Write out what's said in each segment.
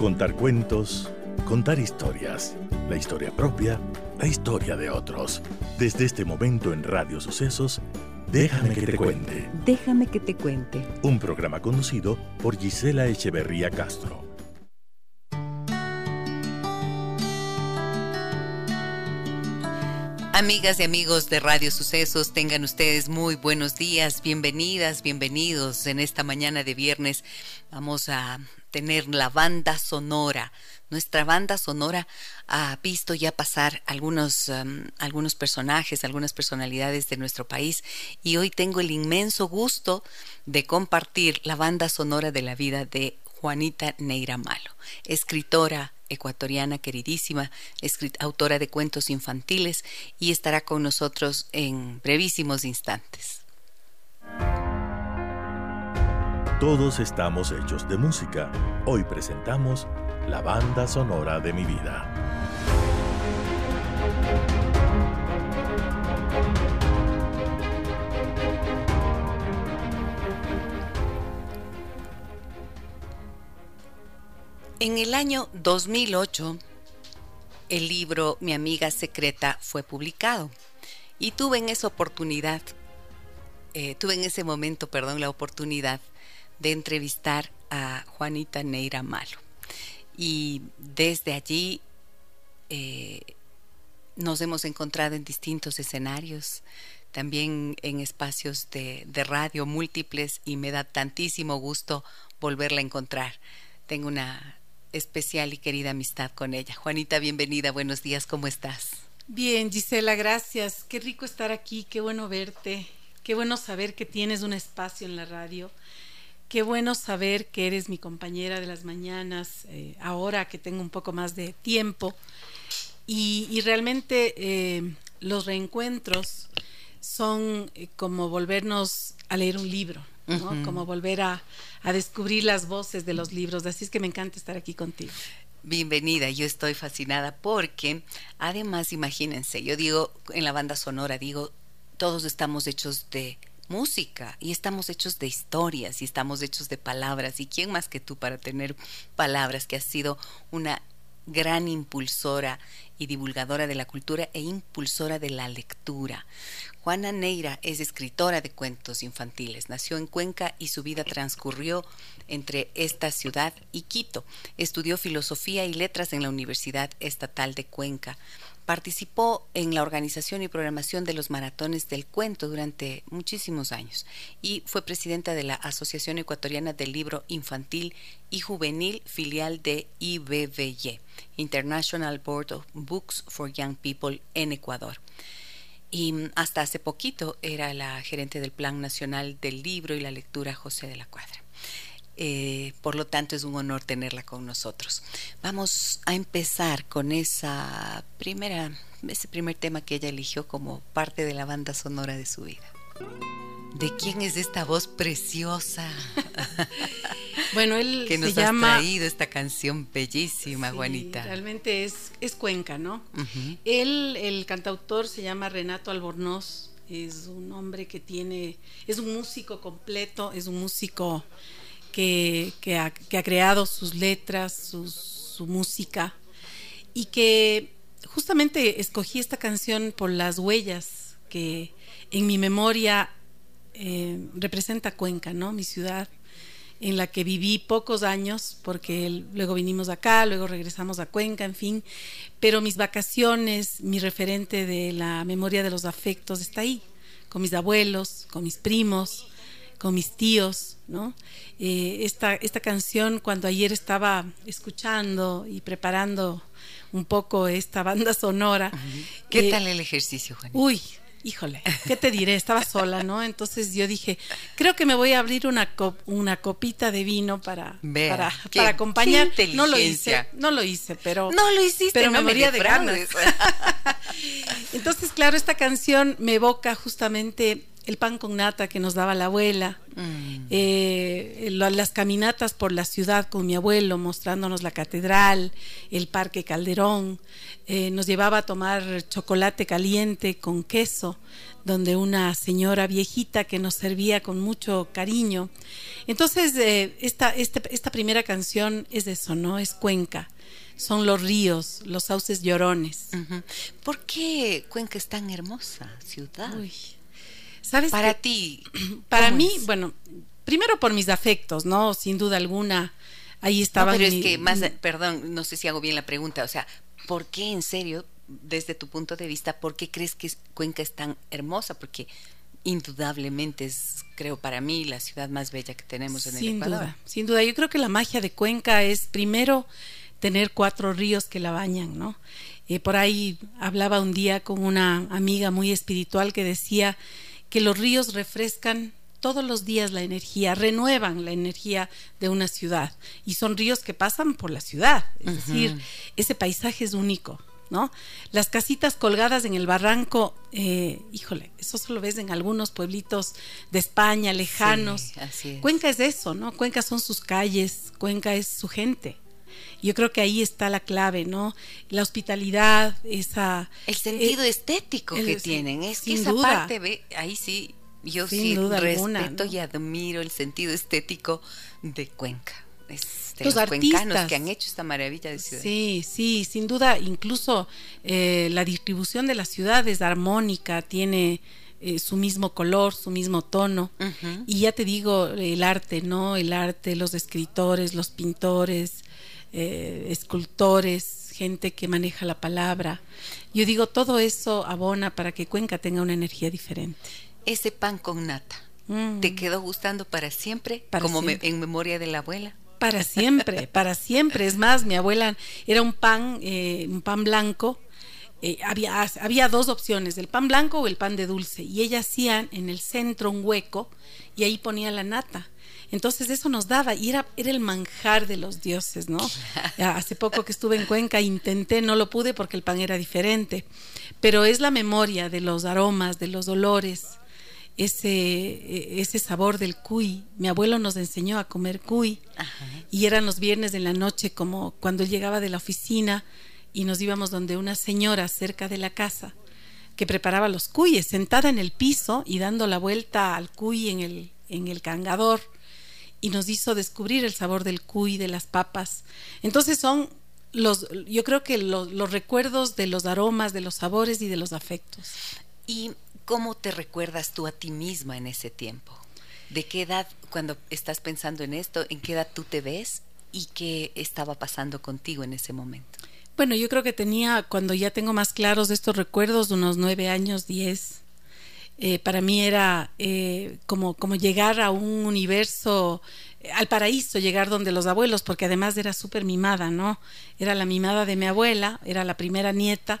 Contar cuentos, contar historias, la historia propia, la historia de otros. Desde este momento en Radio Sucesos, Déjame que te cuente. Déjame que te cuente. Un programa conducido por Gisela Echeverría Castro. Amigas y amigos de Radio Sucesos, tengan ustedes muy buenos días, bienvenidas, bienvenidos. En esta mañana de viernes vamos a tener la banda sonora. Nuestra banda sonora ha visto ya pasar algunos, um, algunos personajes, algunas personalidades de nuestro país y hoy tengo el inmenso gusto de compartir la banda sonora de la vida de Juanita Neira Malo, escritora, ecuatoriana queridísima, autora de cuentos infantiles y estará con nosotros en brevísimos instantes. Todos estamos hechos de música. Hoy presentamos la banda sonora de mi vida. En el año 2008, el libro Mi amiga secreta fue publicado y tuve en esa oportunidad, eh, tuve en ese momento, perdón, la oportunidad de entrevistar a Juanita Neira Malo. Y desde allí eh, nos hemos encontrado en distintos escenarios, también en espacios de, de radio múltiples y me da tantísimo gusto volverla a encontrar. Tengo una especial y querida amistad con ella. Juanita, bienvenida, buenos días, ¿cómo estás? Bien, Gisela, gracias. Qué rico estar aquí, qué bueno verte, qué bueno saber que tienes un espacio en la radio, qué bueno saber que eres mi compañera de las mañanas, eh, ahora que tengo un poco más de tiempo. Y, realmente eh, los reencuentros son eh, como volvernos a leer un libro como volver a, descubrir las voces de los libros. Así es que me encanta estar aquí contigo. Bienvenida, yo estoy fascinada porque además imagínense, yo digo en la banda sonora, digo, todos estamos hechos de música y estamos hechos de historias y estamos hechos de palabras y quién más que tú para tener palabras que has sido una gran impulsora y divulgadora de la cultura e impulsora de la lectura. Juana Neira es escritora de cuentos infantiles. Nació en Cuenca y su vida transcurrió entre esta ciudad y Quito. Estudió filosofía y letras en la Universidad Estatal de Cuenca. Participó en la organización y programación de los maratones del cuento durante muchísimos años y fue presidenta de la Asociación Ecuatoriana del Libro Infantil y Juvenil, filial de IBBY, International Board of Books for Young People en Ecuador. Y hasta hace poquito era la gerente del Plan Nacional del Libro y la Lectura José de la Cuadra. Eh, por lo tanto, es un honor tenerla con nosotros. Vamos a empezar con esa primera, ese primer tema que ella eligió como parte de la banda sonora de su vida. ¿De quién es esta voz preciosa? bueno, él que nos se ha traído esta canción bellísima, Juanita. Realmente es, es Cuenca, ¿no? Él, el cantautor, se llama Renato Albornoz. Es un hombre que tiene, es un músico completo, es un músico que, ha, creado sus letras, su música, y que justamente escogí esta canción por las huellas que en mi memoria eh, representa Cuenca, ¿no? Mi ciudad en la que viví pocos años, porque luego vinimos acá, luego regresamos a Cuenca, en fin, pero mis vacaciones, mi referente de la memoria de los afectos está ahí, con mis abuelos, con mis primos, con mis tíos, ¿no? Eh, esta, esta canción, cuando ayer estaba escuchando y preparando un poco esta banda sonora. ¿Qué eh, tal el ejercicio, Juan? Uy, híjole, ¿qué te diré? Estaba sola, ¿no? Entonces yo dije, creo que me voy a abrir una, una copita de vino para, para, para, acompañar. no lo hice, no lo hice, pero. No lo hiciste, pero me moría de ganas. Entonces, claro, esta canción me evoca justamente el pan con nata que nos daba la abuela, mm. eh, las caminatas por la ciudad con mi abuelo mostrándonos la catedral, el parque Calderón, eh, nos llevaba a tomar chocolate caliente con queso, donde una señora viejita que nos servía con mucho cariño. Entonces, eh, esta, este, esta primera canción es eso, ¿no? Es Cuenca son los ríos, los sauces llorones. ¿Por qué Cuenca es tan hermosa ciudad? ¿Sabes? Para ti. Para mí, bueno, primero por mis afectos, ¿no? Sin duda alguna. Ahí estaba. No, pero es que más, perdón, no sé si hago bien la pregunta. O sea, ¿por qué en serio, desde tu punto de vista, por qué crees que Cuenca es tan hermosa? Porque indudablemente es, creo, para mí la ciudad más bella que tenemos en el Ecuador. Duda, sin duda, yo creo que la magia de Cuenca es primero tener cuatro ríos que la bañan, ¿no? Eh, por ahí hablaba un día con una amiga muy espiritual que decía que los ríos refrescan todos los días la energía, renuevan la energía de una ciudad. Y son ríos que pasan por la ciudad. Es decir, ese paisaje es único, ¿no? Las casitas colgadas en el barranco, eh, híjole, eso solo ves en algunos pueblitos de España, lejanos. Cuenca es eso, ¿no? Cuenca son sus calles, Cuenca es su gente. Yo creo que ahí está la clave, ¿no? La hospitalidad, esa... El sentido estético que tienen, es que esa parte, ve, ahí sí, yo sí respeto y admiro el sentido estético de Cuenca. los, cuencanos que han hecho esta maravilla de ciudad. Sí, sí, sin duda, incluso eh, la distribución de la ciudad es armónica, tiene eh, su mismo color, su mismo tono. Y ya te digo, el arte, ¿no? El arte, los escritores, los pintores, eh, escultores, gente que maneja la palabra. Yo digo, todo eso abona para que Cuenca tenga una energía diferente. Ese pan con nata, ¿te mm. quedó gustando para siempre? como en memoria de la abuela. Para siempre, para siempre. Es más, mi abuela era un pan, eh, un pan blanco. Eh, había, había dos opciones, el pan blanco o el pan de dulce. Y ella hacía en el centro un hueco y ahí ponía la nata. Entonces eso nos daba y era, era el manjar de los dioses, ¿no? Hace poco que estuve en Cuenca intenté, no lo pude porque el pan era diferente, pero es la memoria de los aromas, de los olores, ese, ese sabor del cuy. Mi abuelo nos enseñó a comer cuy y eran los viernes de la noche como cuando él llegaba de la oficina y nos íbamos donde una señora cerca de la casa que preparaba los cuyes, sentada en el piso y dando la vuelta al cuy en el, en el cangador y nos hizo descubrir el sabor del cuy, de las papas. Entonces son los, yo creo que los, los recuerdos de los aromas, de los sabores y de los afectos. ¿Y cómo te recuerdas tú a ti misma en ese tiempo? ¿De qué edad, cuando estás pensando en esto, en qué edad tú te ves y qué estaba pasando contigo en ese momento? Bueno, yo creo que tenía, cuando ya tengo más claros estos recuerdos, unos nueve años, diez. Eh, para mí era eh, como, como llegar a un universo, eh, al paraíso, llegar donde los abuelos, porque además era súper mimada, ¿no? Era la mimada de mi abuela, era la primera nieta,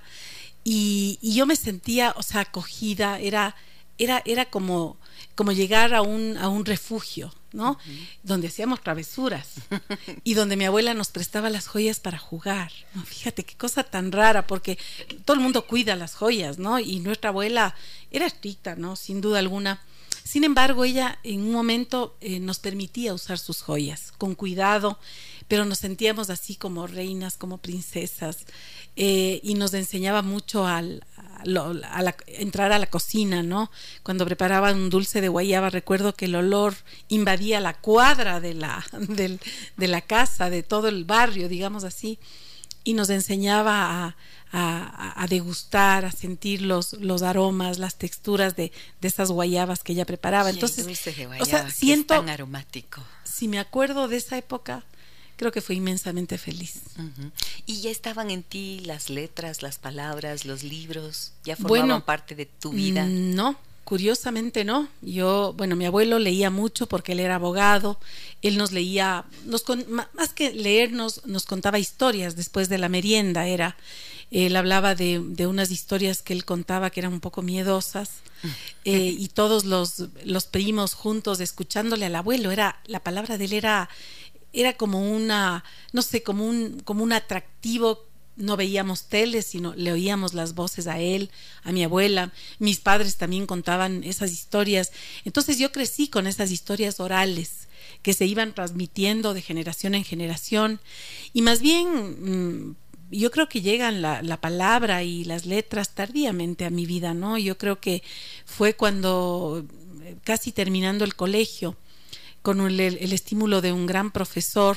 y, y yo me sentía, o sea, acogida, era, era, era como, como llegar a un, a un refugio, ¿no? Donde hacíamos travesuras y donde mi abuela nos prestaba las joyas para jugar. Fíjate qué cosa tan rara, porque todo el mundo cuida las joyas, ¿no? Y nuestra abuela era estricta, ¿no? Sin duda alguna. Sin embargo, ella en un momento eh, nos permitía usar sus joyas con cuidado, pero nos sentíamos así como reinas, como princesas, eh, y nos enseñaba mucho al, a entrar a la cocina, ¿no? Cuando preparaban un dulce de guayaba, recuerdo que el olor invadía la cuadra de la, de la casa, de todo el barrio, digamos así, y nos enseñaba a, a, degustar, a sentir los, los aromas, las texturas de, de esas guayabas que ella preparaba. Entonces, o sea, siento tan aromático. Si me acuerdo de esa época, creo que fue inmensamente feliz. ¿Y ya estaban en ti las letras, las palabras, los libros? ¿Ya formaban parte de tu vida? Mm, no, curiosamente no. Yo, bueno, mi abuelo leía mucho porque él era abogado. Él nos leía, nos más que leernos, nos contaba historias después de la merienda. Era, él hablaba de, de unas historias que él contaba que eran un poco miedosas. Eh, y todos los, los primos juntos escuchándole al abuelo. Era, la palabra de él era era como una, no sé, como un, como un atractivo no veíamos tele, sino le oíamos las voces a él, a mi abuela. Mis padres también contaban esas historias. Entonces yo crecí con esas historias orales que se iban transmitiendo de generación en generación. Y más bien, mm, yo creo que llegan la, palabra y las letras tardíamente a mi vida, ¿no? Yo creo que fue cuando, eh, casi terminando el colegio, con el, estímulo de un gran profesor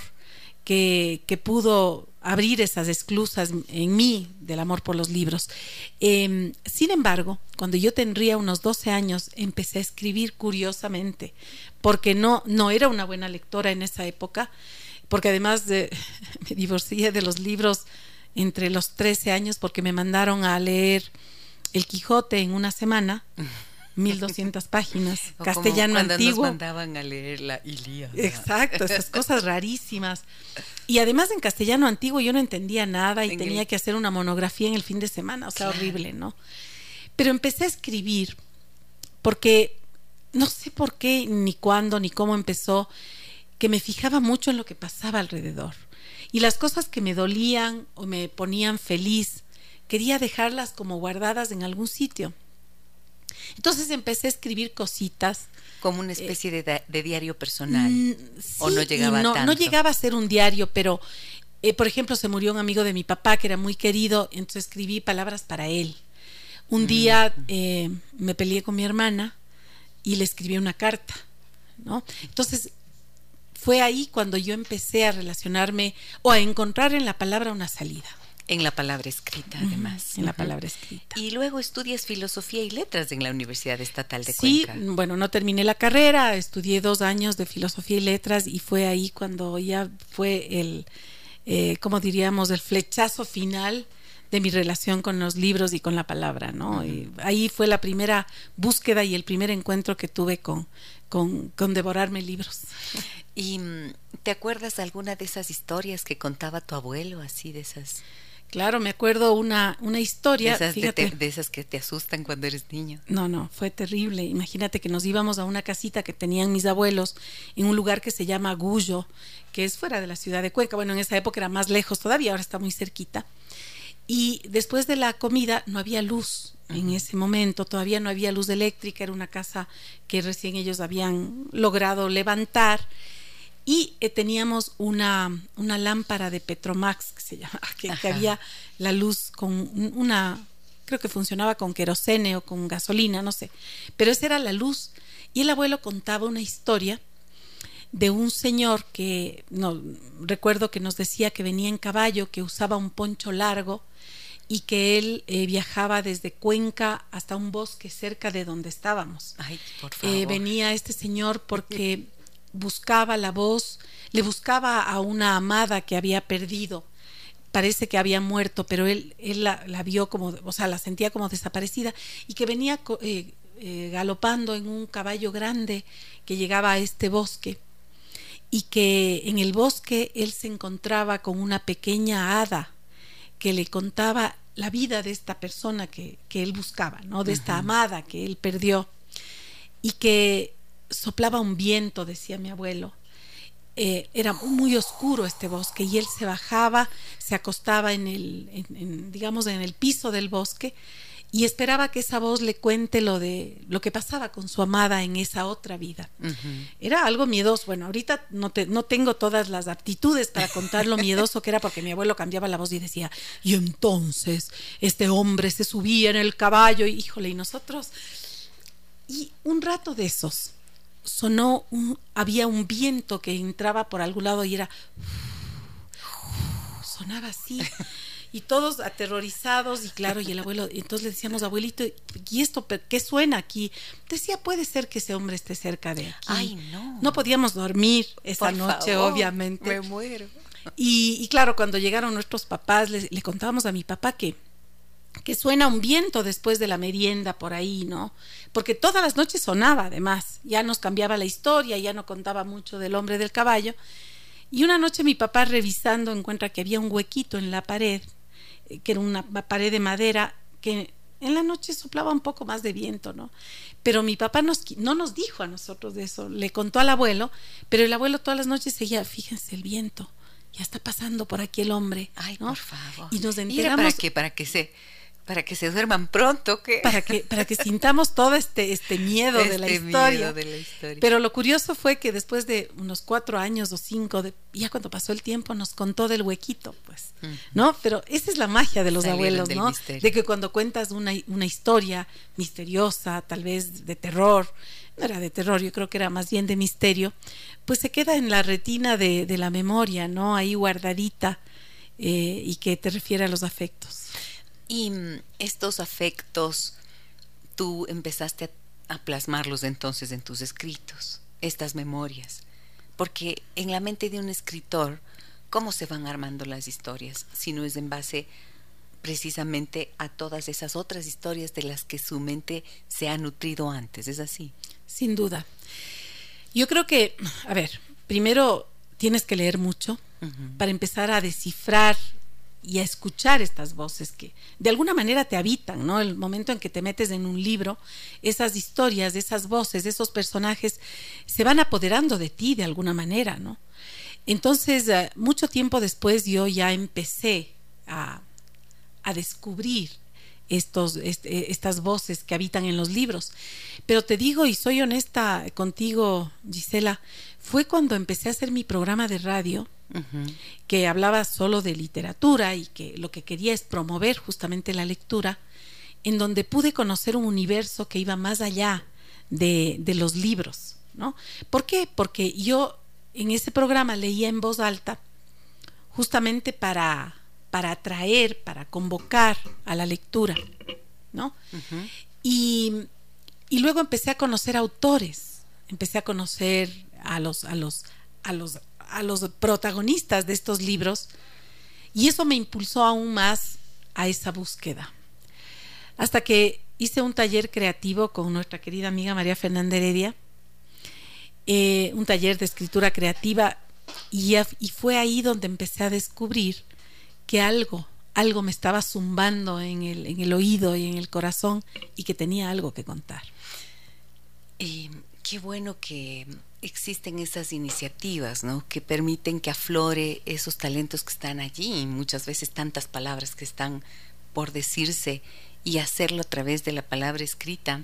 que, que pudo abrir esas esclusas en mí del amor por los libros. Em, sin embargo, cuando yo tendría unos 12 años, empecé a escribir curiosamente, porque no, no era una buena lectora en esa época, porque además de, me divorcié de los libros entre los 13 años porque me mandaron a leer El Quijote en una semana. 1200 páginas, castellano cuando antiguo. Nos mandaban a leer la Ilíada. Exacto, esas cosas rarísimas. Y además en castellano antiguo yo no entendía nada y tenía que hacer una monografía en el fin de semana, o sea, horrible, ¿no? Pero empecé a escribir porque no sé por qué, ni cuándo, ni cómo empezó, que me fijaba mucho en lo que pasaba alrededor. Y las cosas que me dolían o me ponían feliz, quería dejarlas como guardadas en algún sitio. Entonces empecé a escribir cositas. Como una especie de, diario personal. Mm, ¿O no llegaba no, tanto? No llegaba a ser un diario, pero, eh, por ejemplo, se murió un amigo de mi papá que era muy querido, entonces escribí palabras para él. Un día mm. eh, me peleé con mi hermana y le escribí una carta, ¿no? Entonces, fue ahí cuando yo empecé a relacionarme o a encontrar en la palabra una salida. En la palabra escrita, además. En la palabra escrita. Y luego estudias filosofía y letras en la Universidad Estatal de Cuenca. Sí, bueno, no terminé la carrera, estudié dos años de filosofía y letras y fue ahí cuando ya fue el, eh, como diríamos, el flechazo final de mi relación con los libros y con la palabra, ¿no? y ahí fue la primera búsqueda y el primer encuentro que tuve con, con, con devorarme libros. ¿Y mm, te acuerdas alguna de esas historias que contaba tu abuelo, así de esas? Claro, me acuerdo una, una historia. De esas, de, esas, que te asustan cuando eres niño. No, no, fue terrible. Imagínate que nos íbamos a una casita que tenían mis abuelos en un lugar que se llama Gullo, que es fuera de la ciudad de Cuenca. Bueno, en esa época era más lejos todavía, ahora está muy cerquita. Y después de la comida no había luz en ese momento, todavía no había luz eléctrica, era una casa que recién ellos habían logrado levantar y eh, teníamos una, una, lámpara de Petromax que se llama, que, había la luz con una, creo que funcionaba con querosene o con gasolina, no sé, pero esa era la luz. Y el abuelo contaba una historia de un señor que no recuerdo que nos decía que venía en caballo, que usaba un poncho largo y que él eh, viajaba desde Cuenca hasta un bosque cerca de donde estábamos. Ay, por favor. Eh, venía este señor porque buscaba la voz, le buscaba a una amada que había perdido. Parece que había muerto, pero él, él la, vio como, o sea, la sentía como desaparecida y que venía eh, eh, galopando en un caballo grande que llegaba a este bosque y que en el bosque él se encontraba con una pequeña hada que le contaba la vida de esta persona que, que él buscaba, ¿no? De esta amada que él perdió y que soplaba un viento, decía mi abuelo. Eh, era muy oscuro este bosque y él se bajaba, se acostaba en el, digamos, en el piso del bosque y esperaba que esa voz le cuente lo de lo que pasaba con su amada en esa otra vida. Era algo miedoso. Bueno, ahorita no, te, no tengo todas las aptitudes para contar lo miedoso que era porque mi abuelo cambiaba la voz y decía, y entonces este hombre se subía en el caballo, y, híjole, y nosotros... Y un rato de esos, sonó, un, había un viento que entraba por algún lado y era, sonaba así. Y todos aterrorizados y claro, y el abuelo, entonces le decíamos, abuelito, ¿y esto qué suena aquí? Decía, puede ser que ese hombre esté cerca de aquí. Ay, no. No podíamos dormir esa noche, obviamente. Me muero. Y, claro, cuando llegaron nuestros papás, le contábamos a mi papá que que suena un viento después de la merienda por ahí, ¿no? Porque todas las noches sonaba, además, ya nos cambiaba la historia, ya no contaba mucho del hombre del caballo. Y una noche mi papá revisando encuentra que había un huequito en la pared, eh, que era una pared de madera, que en la noche soplaba un poco más de viento, ¿no? Pero mi papá nos, no nos dijo a nosotros de eso, le contó al abuelo, pero el abuelo todas las noches seguía, fíjense el viento, ya está pasando por aquí el hombre. Ay, por favor. Y nos enteramos. para qué? Para que se para que se duerman pronto, ¿qué? Para que, para que sintamos todo este, este miedo, de, la este historia. de la historia. Pero lo curioso fue que después de unos cuatro años o cinco, de, ya cuando pasó el tiempo, nos contó del huequito, pues, ¿no? Pero esa es la magia de los abuelos, ¿no? De que cuando cuentas una, una historia misteriosa, tal vez de terror, no era de terror, yo creo que era más bien de misterio, pues se queda en la retina de, de la memoria, ¿no? Ahí guardadita eh, y que te refiere a los afectos. Y mm, estos afectos, tú empezaste a, plasmarlos entonces en tus escritos, estas memorias, porque en la mente de un escritor, ¿cómo se van armando las historias si no es en base precisamente a todas esas otras historias de las que su mente se ha nutrido antes? ¿Es así? Sin duda. Yo creo que, a ver, primero tienes que leer mucho para empezar a descifrar y a escuchar estas voces que de alguna manera te habitan, ¿no? El momento en que te metes en un libro, esas historias, esas voces, esos personajes se van apoderando de ti de alguna manera, ¿no? Entonces, eh, mucho tiempo después yo ya empecé a, a descubrir estos, este, estas voces que habitan en los libros. Pero te digo, y soy honesta contigo, Gisela, fue cuando empecé a hacer mi programa de radio, que hablaba solo de literatura y que lo que quería es promover justamente la lectura, en donde pude conocer un universo que iba más allá de, de los libros. ¿no? ¿Por qué? Porque yo en ese programa leía en voz alta justamente para, para atraer, para convocar a la lectura. ¿no? y, y luego empecé a conocer autores, empecé a conocer a los, a los, a los a los protagonistas de estos libros y eso me impulsó aún más a esa búsqueda. Hasta que hice un taller creativo con nuestra querida amiga María Fernanda Heredia, eh, un taller de escritura creativa y, fue ahí donde empecé a descubrir que algo, algo me estaba zumbando en el, en el oído y en el corazón y que tenía algo que contar. Y qué bueno que existen esas iniciativas, ¿no? Que permiten que aflore esos talentos que están allí, muchas veces tantas palabras que están por decirse y hacerlo a través de la palabra escrita.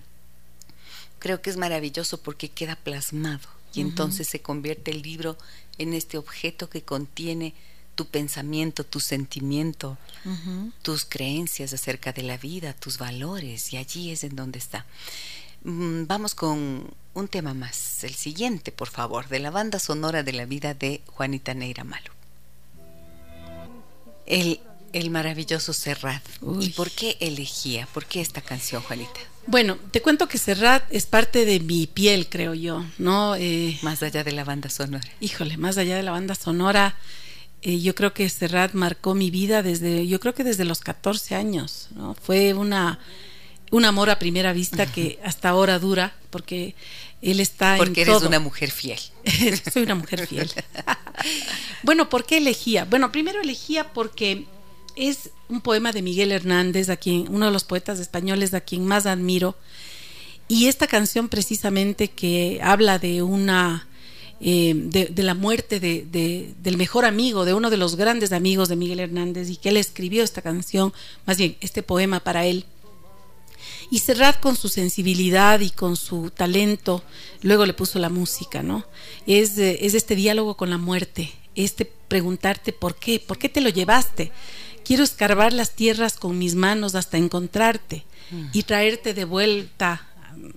Creo que es maravilloso porque queda plasmado y entonces se convierte el libro en este objeto que contiene tu pensamiento, tu sentimiento, tus creencias acerca de la vida, tus valores, y allí es en donde está. Mm, vamos con un tema más, el siguiente, por favor, de la banda sonora de la vida de Juanita Neira Malo. El, el maravilloso Serrat. ¿Y por qué elegía? ¿Por qué esta canción, Juanita? Bueno, te cuento que Serrat es parte de mi piel, creo yo, ¿no? Eh, más allá de la banda sonora. Híjole, más allá de la banda sonora, eh, yo creo que Serrat marcó mi vida desde, yo creo que desde los 14 años, ¿no? Fue una un amor a primera vista que hasta ahora dura, porque él está porque eres una mujer fiel. Soy una mujer fiel. bueno, ¿por qué elegía? Bueno, primero elegía porque es un poema de Miguel Hernández, a quien, uno de los poetas españoles a quien más admiro. Y esta canción precisamente que habla de una eh, de, la muerte de, del mejor amigo, de uno de los grandes amigos de Miguel Hernández, y que él escribió esta canción, más bien este poema para él y Serrat con su sensibilidad y con su talento, luego le puso la música, ¿no? Es, es este diálogo con la muerte, este preguntarte por qué, por qué te lo llevaste. Quiero escarbar las tierras con mis manos hasta encontrarte y traerte de vuelta,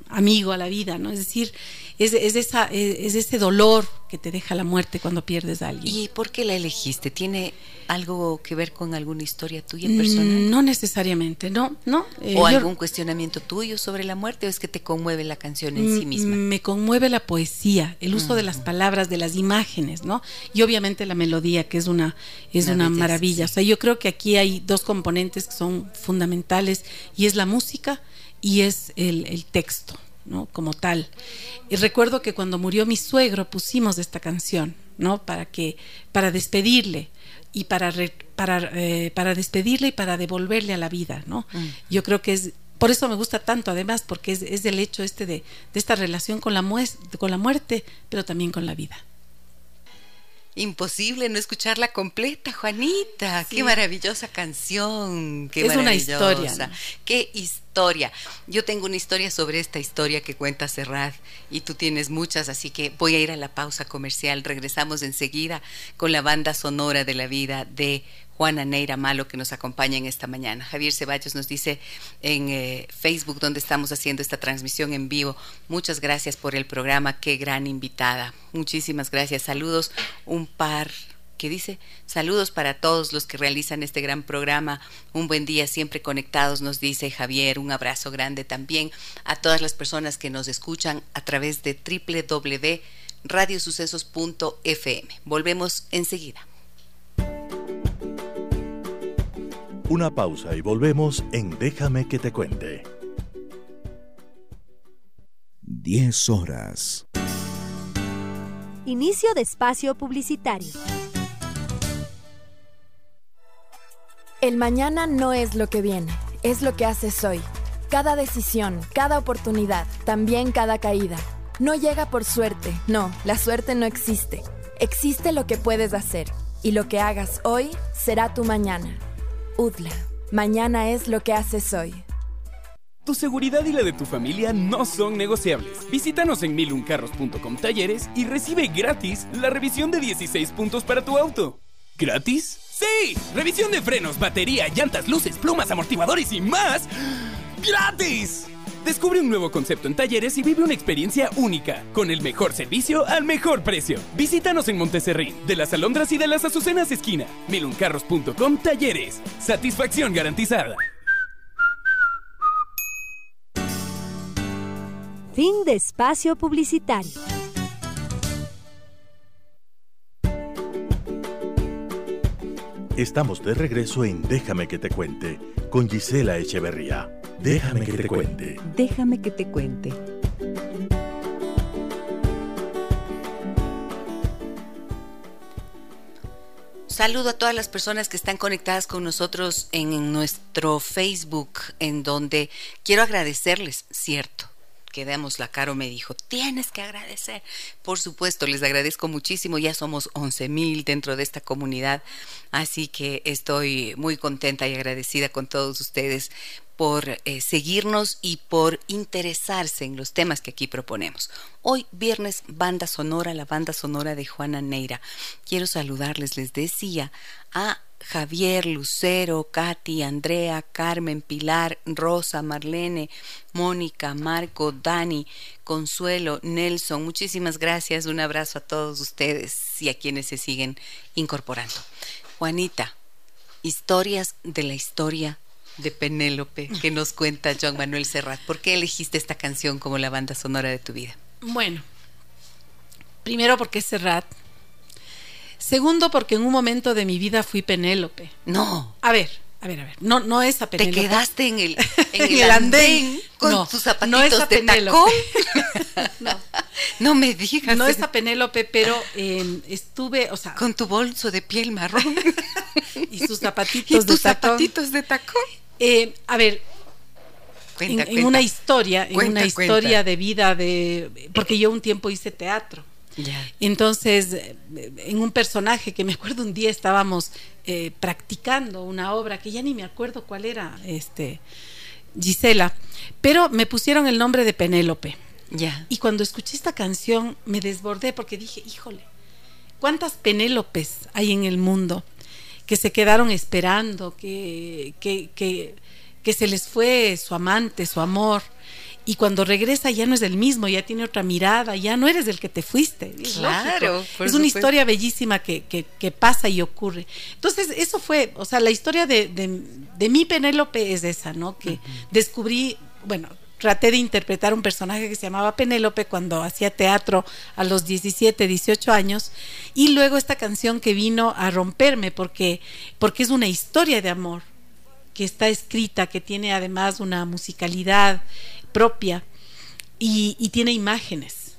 amigo, a la vida, ¿no? Es decir, es, es, esa, es, ese dolor que te deja la muerte cuando pierdes a alguien. ¿Y por qué la elegiste? ¿Tiene algo que ver con alguna historia tuya personal? Mm, no necesariamente, no, no. Eh, ¿O algún cuestionamiento tuyo sobre la muerte o es que te conmueve la canción en sí misma? Me conmueve la poesía, el uso de las palabras, de las imágenes, ¿no? Y obviamente la melodía, que es una, es una, maravilla. O sea, yo creo que aquí hay dos componentes que son fundamentales y es la música y es el, el texto. ¿no? como tal. Y recuerdo que cuando murió mi suegro pusimos esta canción, ¿no? Para que para despedirle y para para eh, para despedirle y para devolverle a la vida, ¿no? Mm. Yo creo que es por eso me gusta tanto, además, porque es, es del hecho este de, de esta relación con la, con la muerte, pero también con la vida. Imposible no escucharla completa, Juanita. Qué maravillosa canción. Qué es una historia. Qué historia. Yo tengo una historia sobre esta historia que cuenta Serrat y tú tienes muchas, así que voy a ir a la pausa comercial. Regresamos enseguida con la banda sonora de la vida de Juana Neira Malo que nos acompaña en esta mañana. Javier Ceballos nos dice en eh, Facebook donde estamos haciendo esta transmisión en vivo, muchas gracias por el programa, qué gran invitada. Muchísimas gracias, saludos, un par que dice, saludos para todos los que realizan este gran programa, un buen día siempre conectados, nos dice Javier, un abrazo grande también a todas las personas que nos escuchan a través de www.radiosucesos.fm. Volvemos enseguida. Una pausa y volvemos en Déjame que te cuente. 10 horas. Inicio de espacio publicitario. El mañana no es lo que viene, es lo que haces hoy. Cada decisión, cada oportunidad, también cada caída. No llega por suerte, no, la suerte no existe. Existe lo que puedes hacer, y lo que hagas hoy será tu mañana. UDLA. Mañana es lo que haces hoy. Tu seguridad y la de tu familia no son negociables. Visítanos en miluncarros.com talleres y recibe gratis la revisión de 16 puntos para tu auto. ¿Gratis? ¡Sí! Revisión de frenos, batería, llantas, luces, plumas, amortiguadores y más. ¡Gratis! Descubre un nuevo concepto en talleres y vive una experiencia única, con el mejor servicio al mejor precio. Visítanos en Monteserrín, de las Alondras y de las Azucenas esquina. miluncarros.com talleres. Satisfacción garantizada. Fin de espacio publicitario. Estamos de regreso en Déjame que te cuente con Gisela Echeverría. Déjame que te cuente. Déjame que te cuente. Saludo a todas las personas que están conectadas con nosotros en nuestro Facebook, en donde quiero agradecerles, cierto, que damos la Caro me dijo, tienes que agradecer. Por supuesto, les agradezco muchísimo, ya somos 11 mil dentro de esta comunidad, así que estoy muy contenta y agradecida con todos ustedes por eh, seguirnos y por interesarse en los temas que aquí proponemos. Hoy, viernes, banda sonora, la banda sonora de Juana Neira. Quiero saludarles, les decía, a Javier, Lucero, Katy, Andrea, Carmen, Pilar, Rosa, Marlene, Mónica, Marco, Dani, Consuelo, Nelson. Muchísimas gracias. Un abrazo a todos ustedes y a quienes se siguen incorporando. Juanita, historias de la historia de Penélope que nos cuenta Joan Manuel Serrat. ¿Por qué elegiste esta canción como la banda sonora de tu vida? Bueno, primero porque Serrat. Segundo porque en un momento de mi vida fui Penélope. No. A ver, a ver, a ver. No, no esa Penélope. Te quedaste en el, en el andén con tus zapatitos de tacón. no. no me digas. No esa Penélope, pero eh, estuve, o sea. Con tu bolso de piel marrón. y sus zapatitos ¿Y tus zapatitos de tacón. Eh, a ver, en, una historia, en una historia de vida de porque yo un tiempo hice teatro. Entonces, eh, en un personaje que me acuerdo un día estábamos eh, practicando una obra que ya ni me acuerdo cuál era, este Gisela, pero me pusieron el nombre de Penélope. Ya. Y cuando escuché esta canción me desbordé porque dije, híjole, ¿cuántas Penélopes hay en el mundo? que se quedaron esperando, que, que, que, se les fue su amante, su amor, y cuando regresa ya no es el mismo, ya tiene otra mirada, ya no eres el que te fuiste. claro. Es una historia bellísima que, que, pasa y ocurre. Entonces, eso fue, o sea, la historia de, de, mi Penélope es esa, ¿no? Que descubrí, bueno, traté de interpretar un personaje que se llamaba Penélope cuando hacía teatro a los 17, 18 años y luego esta canción que vino a romperme porque porque es una historia de amor que está escrita, que tiene además una musicalidad propia y, tiene imágenes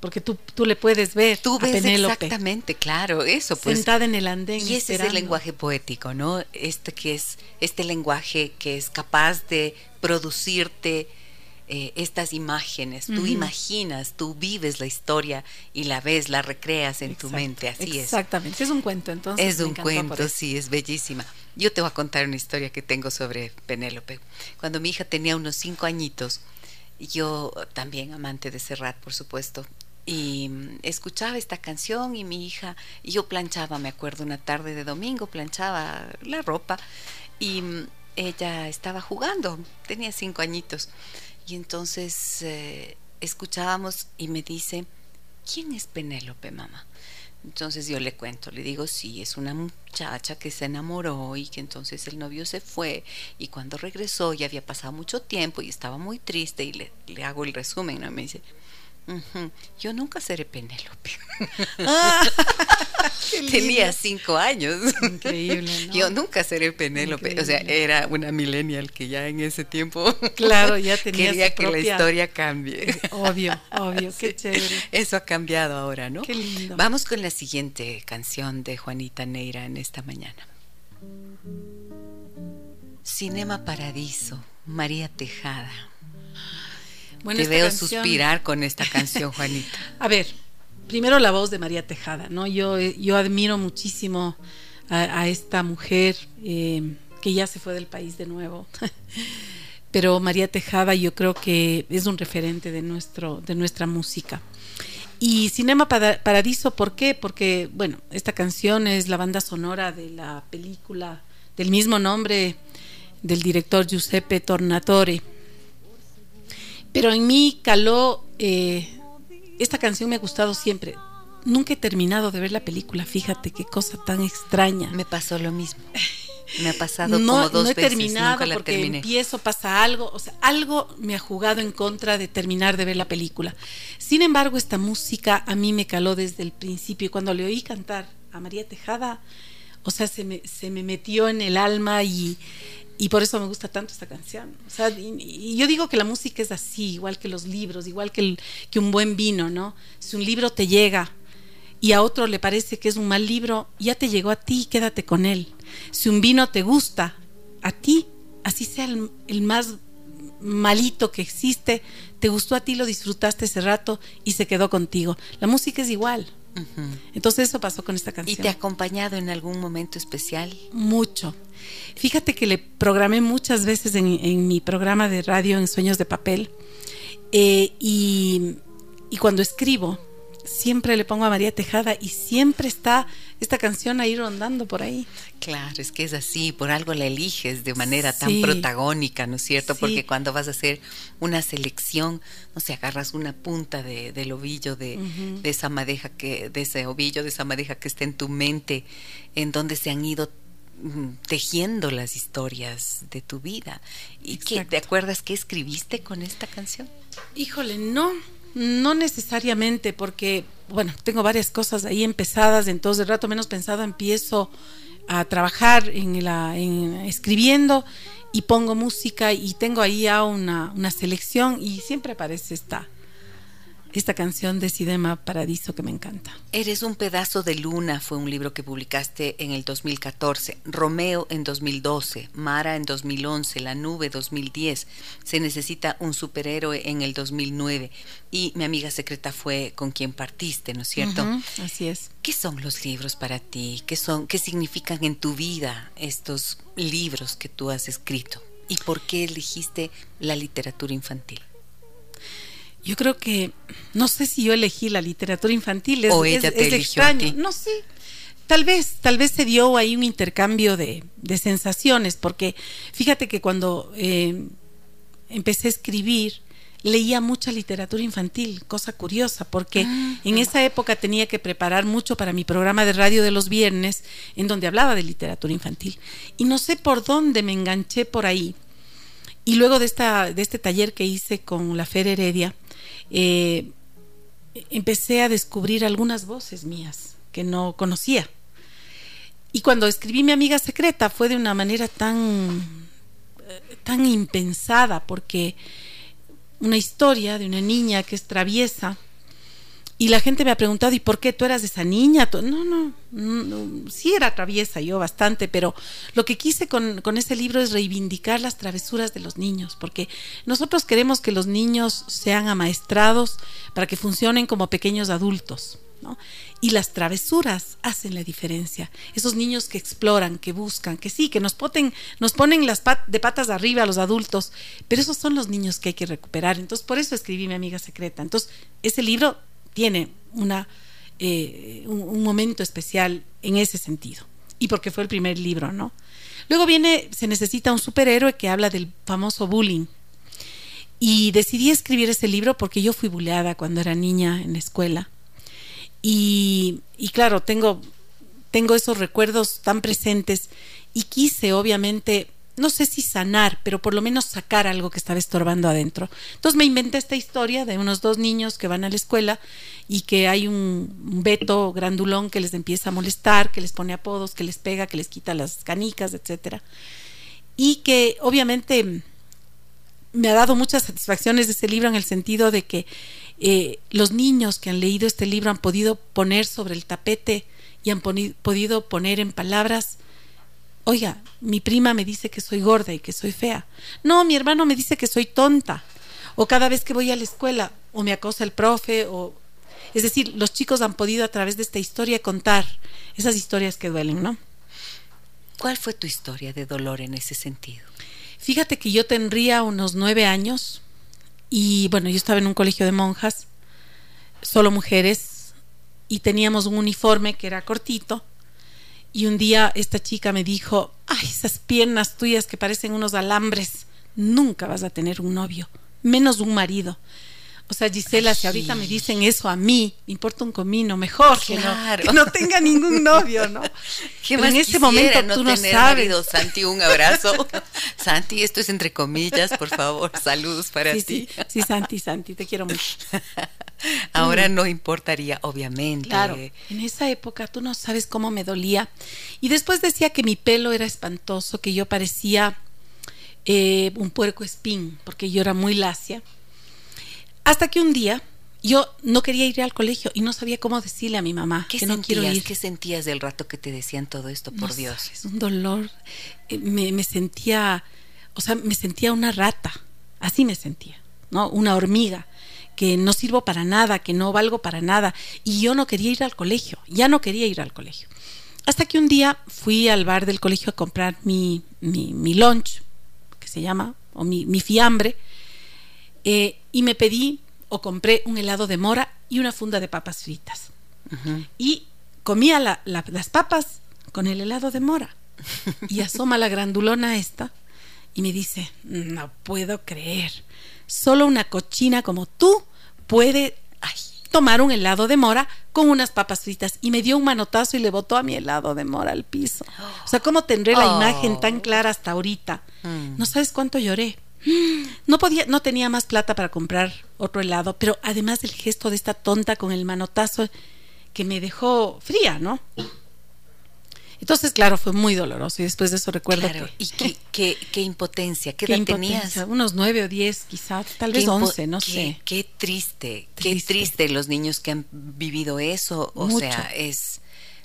porque tú, tú le puedes ver tú ves exactamente claro eso pues. Sentada en el andén y ese es el lenguaje poético no este que es este lenguaje que es capaz de producirte eh, estas imágenes, tú imaginas, tú vives la historia y la ves, la recreas en tu mente, así es. Exactamente, es un cuento entonces. Es un cuento, sí, es bellísima. Yo te voy a contar una historia que tengo sobre Penélope. Cuando mi hija tenía unos cinco añitos, yo también amante de Serrat, por supuesto, y mm, escuchaba esta canción y mi hija, y yo planchaba, me acuerdo, una tarde de domingo, planchaba la ropa y mm, ella estaba jugando, tenía cinco añitos, y entonces eh, escuchábamos y me dice, ¿quién es Penélope, mamá? Entonces yo le cuento, le digo, sí, es una muchacha que se enamoró y que entonces el novio se fue y cuando regresó ya había pasado mucho tiempo y estaba muy triste y le, le hago el resumen, ¿no? me dice, yo nunca seré Penélope. Ah, Tenía cinco años. Increíble. Yo nunca seré Penélope. O sea, era una millennial que ya en ese tiempo. Claro, ya tenía quería que la historia cambie. Obvio, obvio, qué chévere. Eso ha cambiado ahora, ¿no? Qué lindo. Vamos con la siguiente canción de Juanita Neira en esta mañana. Cinema Paradiso, María Tejada. Te veo suspirar con esta canción, Juanita. A ver, primero la voz de María Tejada, ¿no? Yo, yo admiro muchísimo a, esta mujer eh, que ya se fue del país de nuevo. Pero María Tejada yo creo que es un referente de, nuestro, de nuestra música. Y Cinema Paradiso, ¿por qué? Porque, bueno, esta canción es la banda sonora de la película del mismo nombre del director Giuseppe Tornatore pero en mí caló, eh, esta canción me ha gustado siempre. Nunca he terminado de ver la película, fíjate qué cosa tan extraña. Me pasó lo mismo. Me ha pasado no, como dos no he veces. terminado porque empiezo, pasa algo, o sea, algo me ha jugado en contra de terminar de ver la película. Sin embargo, esta música a mí me caló desde el principio y cuando le oí cantar a María Tejada, o sea, se me, se me metió en el alma y, y por eso me gusta tanto esta canción. O sea, y, yo digo que la música es así, igual que los libros, igual que, el, que un buen vino, ¿no? Si un libro te llega y a otro le parece que es un mal libro, ya te llegó a ti, quédate con él. Si un vino te gusta, a ti, así sea el, el más malito que existe, te gustó a ti, lo disfrutaste ese rato y se quedó contigo. La música es igual. Entonces eso pasó con esta canción. ¿Y te ha acompañado en algún momento especial? Mucho. Fíjate que le programé muchas veces en, mi programa de radio en Sueños de Papel eh, y, y cuando escribo siempre le pongo a María Tejada y siempre está esta canción ahí rondando por ahí. Claro, es que es así, por algo la eliges de manera tan protagónica, ¿no es cierto? Porque cuando vas a hacer una selección, no sé, agarras una punta de, del ovillo de, de, esa madeja que, de ese ovillo, de esa madeja que está en tu mente, en donde se han ido mm, tejiendo las historias de tu vida. ¿Y qué, te acuerdas qué escribiste con esta canción? Híjole, no, no necesariamente, porque, bueno, tengo varias cosas ahí empezadas, entonces de rato menos pensado empiezo a trabajar en la, en, escribiendo y pongo música y tengo ahí ya una, una selección y siempre aparece esta, esta canción de Sidema Paradiso que me encanta. Eres un pedazo de luna fue un libro que publicaste en el 2014, Romeo en 2012, Mara en 2011, La Nube 2010, Se necesita un superhéroe en el 2009 y Mi amiga secreta fue con quien partiste, ¿no es cierto? así es. ¿Qué son los libros para ti? ¿Qué son qué significan en tu vida estos libros que tú has escrito? ¿Y por qué elegiste la literatura infantil? Yo creo que, no sé si yo elegí la literatura infantil, es, o ella te extraño. No sé, tal vez, tal vez se dio ahí un intercambio de, sensaciones, porque fíjate que cuando eh, empecé a escribir, leía mucha literatura infantil, cosa curiosa, porque ah, en esa época tenía que preparar mucho para mi programa de radio de los viernes, en donde hablaba de literatura infantil. Y no sé por dónde me enganché por ahí. Y luego de, esta, de este taller que hice con la Fer Heredia, eh, empecé a descubrir algunas voces mías que no conocía. Y cuando escribí Mi amiga secreta fue de una manera tan, eh, tan impensada, porque una historia de una niña que es traviesa y la gente me ha preguntado, ¿y por qué tú eras esa niña? No, no, no, sí era traviesa yo bastante, pero lo que quise con, con ese libro es reivindicar las travesuras de los niños, porque nosotros queremos que los niños sean amaestrados para que funcionen como pequeños adultos. ¿no? Y las travesuras hacen la diferencia. Esos niños que exploran, que buscan, que sí, que nos, poten, nos ponen las de patas arriba a los adultos, pero esos son los niños que hay que recuperar. Entonces, por eso escribí Mi amiga secreta. Entonces, ese libro tiene una, eh, un, momento especial en ese sentido. Y porque fue el primer libro, ¿no? Luego viene, se necesita un superhéroe que habla del famoso bullying. Y decidí escribir ese libro porque yo fui bulleada cuando era niña en la escuela. Y, y claro, tengo, tengo esos recuerdos tan presentes y quise obviamente no sé si sanar, pero por lo menos sacar algo que estaba estorbando adentro. Entonces me inventé esta historia de unos dos niños que van a la escuela y que hay un, Beto grandulón que les empieza a molestar, que les pone apodos, que les pega, que les quita las canicas, etcétera. Y que obviamente me ha dado muchas satisfacciones de ese libro en el sentido de que eh, los niños que han leído este libro han podido poner sobre el tapete y han podido poner en palabras Oiga, mi prima me dice que soy gorda y que soy fea. No, mi hermano me dice que soy tonta. O cada vez que voy a la escuela, o me acosa el profe, o... Es decir, los chicos han podido a través de esta historia contar esas historias que duelen, ¿no? ¿Cuál fue tu historia de dolor en ese sentido? Fíjate que yo tendría unos nueve años y bueno, yo estaba en un colegio de monjas, solo mujeres, y teníamos un uniforme que era cortito y un día esta chica me dijo, ay, esas piernas tuyas que parecen unos alambres, nunca vas a tener un novio, menos un marido. O sea, Gisela, si ahorita me dicen eso a mí, me importa un comino, mejor que, no, tenga ningún novio, ¿no? ¿Qué en ese momento tú no sabes. Santi, un abrazo. Santi, esto es entre comillas, por favor, saludos para ti. Sí, sí, Santi, Santi, te quiero mucho. Ahora no importaría, obviamente. Claro, en esa época tú no sabes cómo me dolía. Y después decía que mi pelo era espantoso, que yo parecía eh, un puerco espín, porque yo era muy lacia hasta que un día yo no quería ir al colegio y no sabía cómo decirle a mi mamá ¿Qué que no quiero ir. ¿Qué sentías del rato que te decían todo esto, por Dios? Es un dolor. Eh, me, sentía, o sea, me sentía una rata. Así me sentía, ¿no? Una hormiga que no sirvo para nada, que no valgo para nada. Y yo no quería ir al colegio, ya no quería ir al colegio. Hasta que un día fui al bar del colegio a comprar mi, mi, lunch, que se llama, o mi, mi fiambre, eh, y me pedí o compré un helado de mora y una funda de papas fritas. Y comía las papas con el helado de mora. Y asoma la grandulona esta y me dice, no puedo creer, solo una cochina como tú puede tomar un helado de mora con unas papas fritas. Y me dio un manotazo y le botó a mi helado de mora al piso. O sea, ¿cómo tendré la imagen tan clara hasta ahorita? Mm. No sabes cuánto lloré. No podía, no tenía más plata para comprar otro helado, pero además del gesto de esta tonta con el manotazo que me dejó fría, ¿no? Entonces, claro, fue muy doloroso y después de eso recuerdo claro, ¿Y qué, qué, impotencia? ¿Qué, edad tenías? Unos nueve o diez, quizás, tal vez once, no sé. Qué triste, qué triste los niños que han vivido eso. O sea, es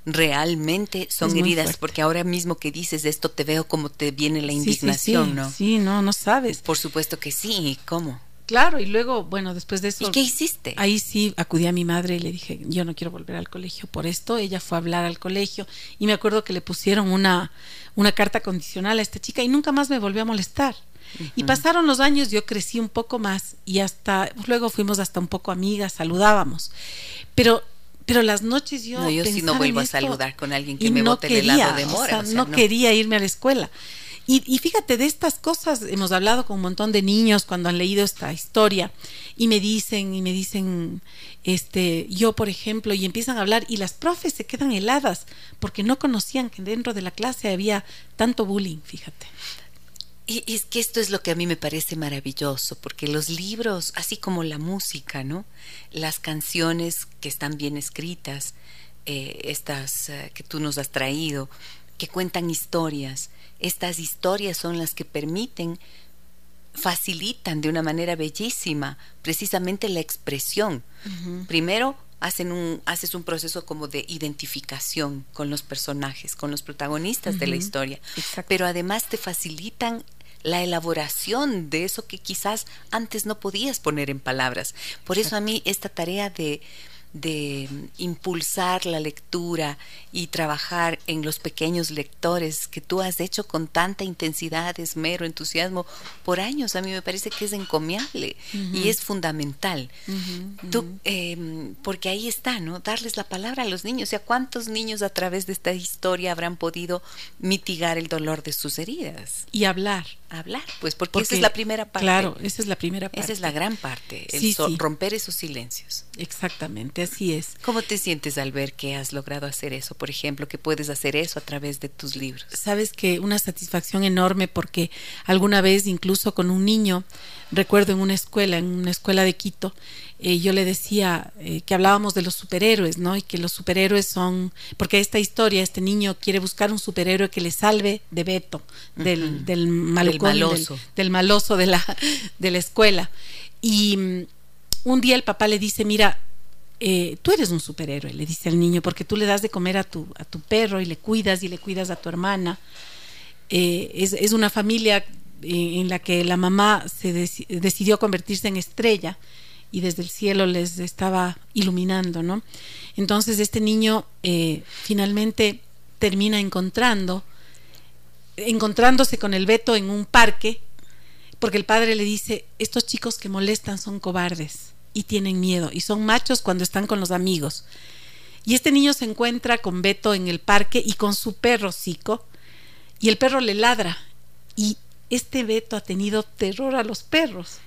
realmente son heridas, porque ahora mismo que dices esto te veo como te viene la indignación, ¿no? Sí, no, no sabes. Por supuesto que sí, ¿cómo? Claro, y luego, bueno, después de eso... ¿Y qué hiciste? Ahí sí acudí a mi madre y le dije, yo no quiero volver al colegio por esto. Ella fue a hablar al colegio y me acuerdo que le pusieron una, una carta condicional a esta chica y nunca más me volvió a molestar. Y pasaron los años, yo crecí un poco más y hasta luego fuimos hasta un poco amigas, saludábamos. Pero pero las noches yo. No, yo sí no vuelvo a saludar con alguien que me bote el helado de mora. no, quería irme a la escuela. Y, fíjate, de estas cosas hemos hablado con un montón de niños cuando han leído esta historia y me dicen, y me dicen, este, yo por ejemplo, y empiezan a hablar y las profes se quedan heladas porque no conocían que dentro de la clase había tanto bullying, fíjate. Y es que esto es lo que a mí me parece maravilloso, porque los libros, así como la música, ¿no? Las canciones que están bien escritas, eh, estas eh, que tú nos has traído, que cuentan historias, estas historias son las que permiten, facilitan de una manera bellísima precisamente la expresión. Primero, hacen un, haces un proceso como de identificación con los personajes, con los protagonistas de la historia, pero además te facilitan la elaboración de eso que quizás antes no podías poner en palabras. Por eso a mí esta tarea de de impulsar la lectura y trabajar en los pequeños lectores que tú has hecho con tanta intensidad, esmero, entusiasmo por años, a mí me parece que es encomiable y es fundamental. tú, em, porque ahí está, ¿no? Darles la palabra a los niños. O sea, ¿cuántos niños a través de esta historia habrán podido mitigar el dolor de sus heridas? Y hablar hablar, pues porque, esa es la primera parte. Claro, esa es la primera parte. Esa es la gran parte, el romper esos silencios. Exactamente, así es. ¿Cómo te sientes al ver que has logrado hacer eso, por ejemplo, que puedes hacer eso a través de tus libros? Sabes que una satisfacción enorme porque alguna vez incluso con un niño, recuerdo en una escuela, en una escuela de Quito, eh, yo le decía eh, que hablábamos de los superhéroes, ¿no? Y que los superhéroes son, porque esta historia, este niño quiere buscar un superhéroe que le salve de Beto, del, del, maloso. Del, maloso de la, de la escuela. Y mm, un día el papá le dice, mira, eh, tú eres un superhéroe, le dice al niño, porque tú le das de comer a tu, a tu perro y le cuidas y le cuidas a tu hermana. es, es, una familia en la que la mamá se decidió convertirse en estrella y desde el cielo les estaba iluminando, ¿no? Entonces este niño eh, finalmente termina encontrando, encontrándose con el Beto en un parque, porque el padre le dice, estos chicos que molestan son cobardes y tienen miedo, y son machos cuando están con los amigos. Y este niño se encuentra con Beto en el parque y con su perro Zico, y el perro le ladra, y este Beto ha tenido terror a los perros.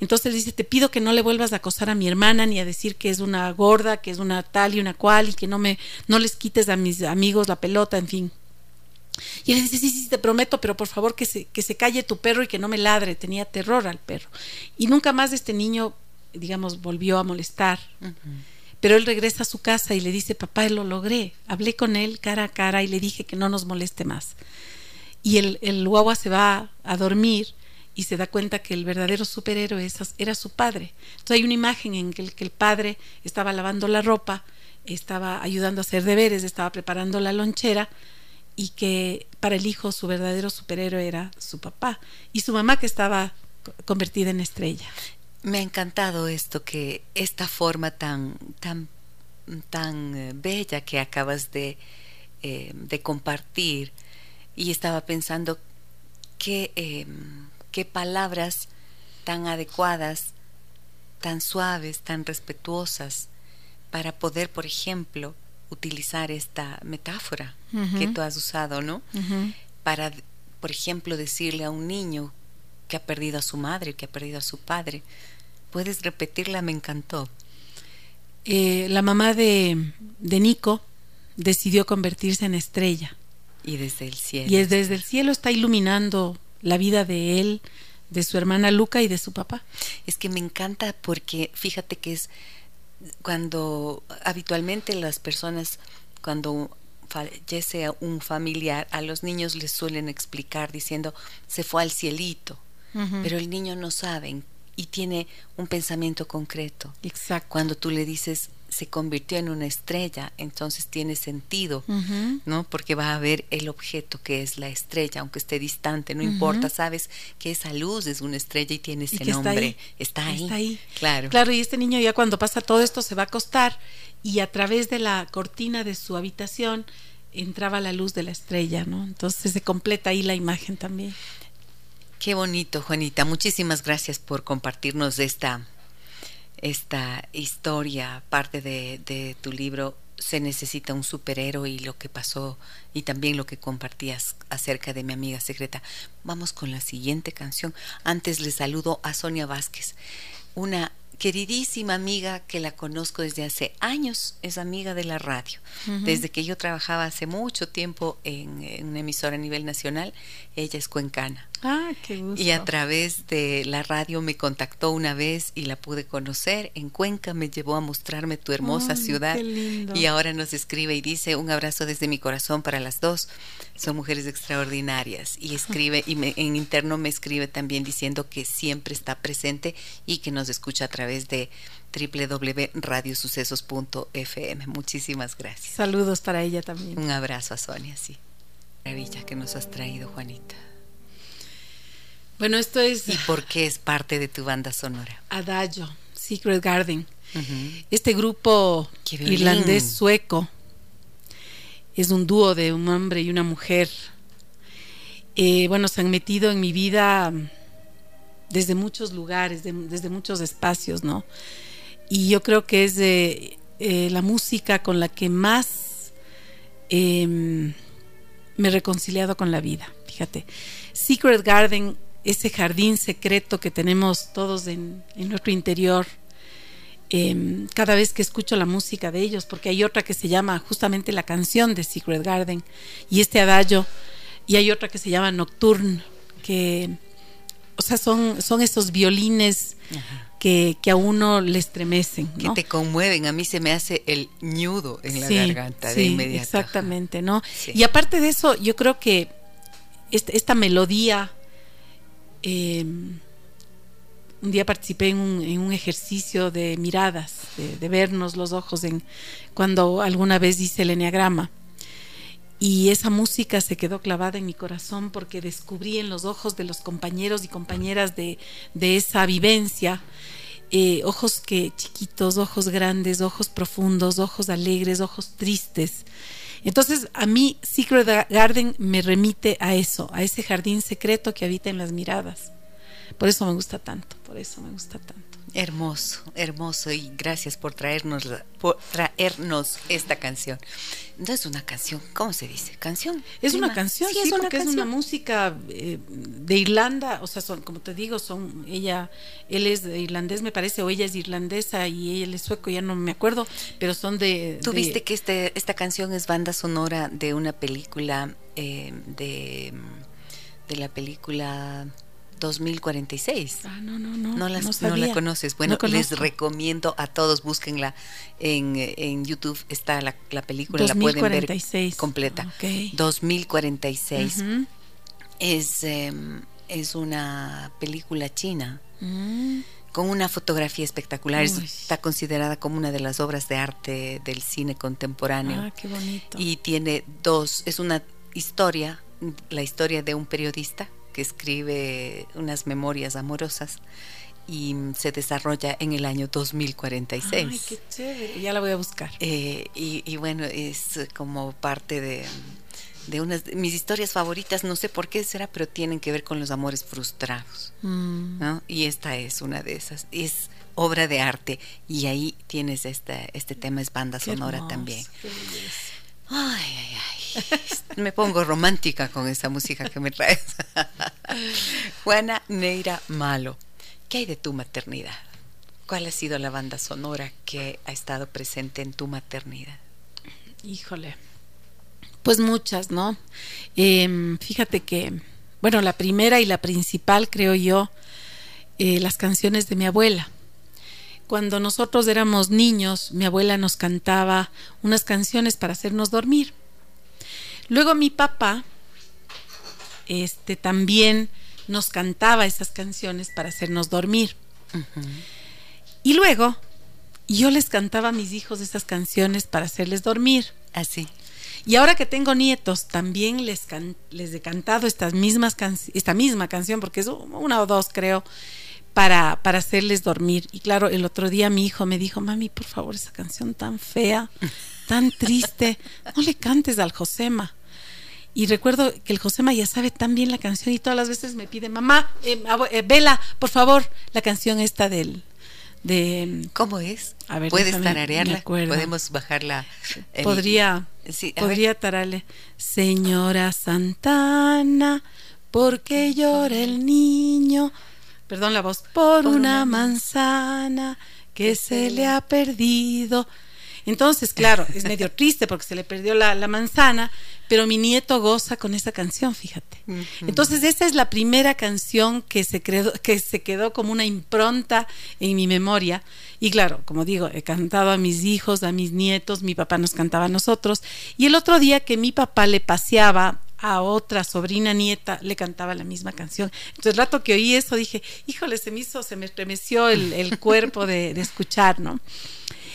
Entonces dice, te pido que no le vuelvas a acosar a mi hermana ni a decir que es una gorda, que es una tal y una cual y que no me no les quites a mis amigos la pelota, en fin. Y él dice, sí, sí, te prometo, pero por favor que se, que se calle tu perro y que no me ladre. Tenía terror al perro. Y nunca más este niño, digamos, volvió a molestar. Pero él regresa a su casa y le dice, papá, lo logré. Hablé con él cara a cara y le dije que no nos moleste más. Y el, el guagua se va a dormir y se da cuenta que el verdadero superhéroe era su padre. Entonces hay una imagen en que el, que el padre estaba lavando la ropa, estaba ayudando a hacer deberes, estaba preparando la lonchera y que para el hijo su verdadero superhéroe era su papá y su mamá que estaba convertida en estrella. Me ha encantado esto que esta forma tan tan tan eh, bella que acabas de, eh, de compartir y estaba pensando que em, qué palabras tan adecuadas, tan suaves, tan respetuosas, para poder, por ejemplo, utilizar esta metáfora que tú has usado, ¿no? Para, por ejemplo, decirle a un niño que ha perdido a su madre, que ha perdido a su padre. ¿Puedes repetirla? Me encantó. Eh, la mamá de, de Nico decidió convertirse en estrella. Y desde el cielo. Y desde el cielo está iluminando la vida de él, de su hermana Luca y de su papá. Es que me encanta porque fíjate que es cuando habitualmente las personas, cuando fallece un familiar, a los niños les suelen explicar diciendo se fue al cielito, pero el niño no sabe y tiene un pensamiento concreto. Exacto. Cuando tú le dices se convirtió en una estrella, entonces tiene sentido, ¿no? Porque va a ver el objeto que es la estrella, aunque esté distante, no importa, sabes que esa luz es una estrella y tiene ese nombre, está ahí. está ahí. Claro. Claro, y este niño ya cuando pasa todo esto se va a acostar y a través de la cortina de su habitación entraba la luz de la estrella, ¿no? Entonces se completa ahí la imagen también. Qué bonito, Juanita. Muchísimas gracias por compartirnos esta esta historia, parte de, tu libro, se necesita un superhéroe y lo que pasó y también lo que compartías acerca de mi amiga secreta. Vamos con la siguiente canción. Antes le saludo a Sonia Vázquez, una queridísima amiga que la conozco desde hace años, es amiga de la radio. Desde que yo trabajaba hace mucho tiempo en, en, una emisora a nivel nacional, ella es cuencana. Ah, qué gusto. Y a través de la radio me contactó una vez y la pude conocer. En Cuenca me llevó a mostrarme tu hermosa ciudad. Y ahora nos escribe y dice un abrazo desde mi corazón para las dos. Son mujeres extraordinarias. Y escribe, y en interno me escribe también diciendo que siempre está presente y que nos escucha a través través de www.radiosucesos.fm. Muchísimas gracias. Saludos para ella también. Un abrazo a Sonia, sí. Maravilla que nos has traído, Juanita. Bueno, esto es... ¿Y por qué es parte de tu banda sonora? Adagio, Secret Garden. Este grupo irlandés sueco es un dúo de un hombre y una mujer. Eh, bueno, se han metido en mi vida desde muchos lugares, desde muchos espacios, ¿no? Y yo creo que es eh, la música con la que más em, me he reconciliado con la vida. Fíjate, Secret Garden, ese jardín secreto que tenemos todos en, nuestro interior, em, cada vez que escucho la música de ellos, porque hay otra que se llama justamente la canción de Secret Garden y este adagio, y hay otra que se llama Nocturne, que, o sea, son, son esos violines que, a uno le estremecen. Que te conmueven. A mí se me hace el ñudo en la garganta de inmediato. Exactamente, ¿no? Y aparte de eso, yo creo que esta, melodía. Em, un día participé en un, ejercicio de miradas, de, vernos los ojos en cuando alguna vez hice el enneagrama. Y esa música se quedó clavada en mi corazón porque descubrí en los ojos de los compañeros y compañeras de, esa vivencia eh, ojos que chiquitos, ojos grandes, ojos profundos, ojos alegres, ojos tristes. Entonces a mí Secret Garden me remite a eso, a ese jardín secreto que habita en las miradas. Por eso me gusta tanto, por eso me gusta tanto. Hermoso, hermoso y gracias por traernos, por traernos esta canción. No es una canción, ¿cómo se dice? ¿Canción? Es una canción, sí, es, una es una música eh, de Irlanda, o sea, son, como te digo, son, ella, él es irlandés me parece, o ella es irlandesa y él es sueco, ya no me acuerdo, pero son de... ¿Tú viste que este, esta canción es banda sonora de una película, eh, de, de la película... 2046. Ah, no, no, no. No, la conoces. Bueno, les recomiendo a todos, búsquenla en, en YouTube. Está la, la película, la pueden ver completa. 2046. es, em, es una película china. Mm. Con una fotografía espectacular. Está considerada como una de las obras de arte del cine contemporáneo. Ah, qué bonito. Y tiene dos. Es una historia, la historia de un periodista que escribe unas memorias amorosas y se desarrolla en el año 2046. Ay, qué chévere, ya la voy a buscar. Eh, y, bueno, es como parte de, de unas de mis historias favoritas, no sé por qué será, pero tienen que ver con los amores frustrados. Mm. ¿no? Y esta es una de esas. Es obra de arte y ahí tienes este, este tema, es banda sonora también. Ay, ay, ay. Me pongo romántica con esa música que me traes. Juana Neira Malo, ¿qué hay de tu maternidad? ¿Cuál ha sido la banda sonora que ha estado presente en tu maternidad? Híjole, pues muchas, ¿no? Em, fíjate que, bueno, la primera y la principal, creo yo, eh, las canciones de mi abuela cuando nosotros éramos niños, mi abuela nos cantaba unas canciones para hacernos dormir. Luego mi papá este también nos cantaba esas canciones para hacernos dormir. Y luego yo les cantaba a mis hijos esas canciones para hacerles dormir. Así. Y ahora que tengo nietos, también les, les he cantado estas mismas esta misma canción, porque es una o dos, creo, para, para hacerles dormir. Y claro, el otro día mi hijo me dijo, mami, por favor, esa canción tan fea, tan triste, no le cantes al Josema. Y recuerdo que el Josema ya sabe tan bien la canción y todas las veces me pide, mamá, eh, eh, vela, por favor, la canción esta del... De, ¿Cómo es? A ver, ¿Puedes tararearla? Podemos bajarla. podría, podría tararle. Señora Santana, ¿por qué llora el niño? Perdón la voz, por, una, manzana que se le ha perdido. Entonces, claro, es medio triste porque se le perdió la, manzana, pero mi nieto goza con esa canción, fíjate. Entonces, esa es la primera canción que se, que se quedó como una impronta en mi memoria. Y claro, como digo, he cantado a mis hijos, a mis nietos, mi papá nos cantaba a nosotros. Y el otro día que mi papá le paseaba a otra sobrina nieta le cantaba la misma canción. Entonces, el rato que oí eso dije, híjole, se me hizo, se me estremeció el, cuerpo de, de, escuchar, ¿no?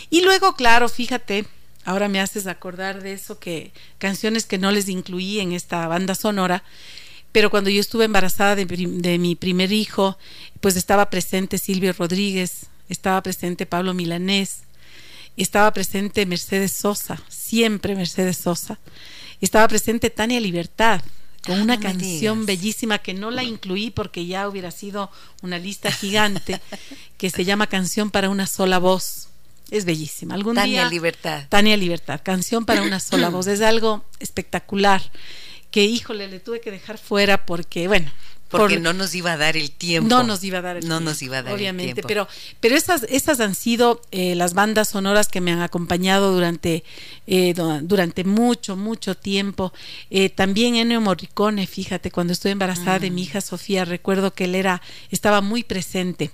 Y luego, claro, fíjate, ahora me haces acordar de eso, que canciones que no les incluí en esta banda sonora, pero cuando yo estuve embarazada de, de mi primer hijo, pues estaba presente Silvio Rodríguez, estaba presente Pablo Milanés, estaba presente Mercedes Sosa, siempre Mercedes Sosa estaba presente Tania Libertad con ah, una canción bellísima que no la incluí porque ya hubiera sido una lista gigante que se llama Canción para una sola voz. Es bellísima. Algún Tania Libertad. Tania Libertad, Canción para una sola voz. Es algo espectacular que, híjole, le tuve que dejar fuera porque, bueno, porque no nos iba a dar el tiempo. No nos iba a dar el no tiempo. nos iba a dar obviamente, el tiempo. pero pero esas esas han sido eh, las bandas sonoras que me han acompañado durante eh, durante mucho mucho tiempo. Eh, también Ennio Morricone, fíjate, cuando estuve embarazada de mi mm. hija Sofía, recuerdo que él era estaba muy presente.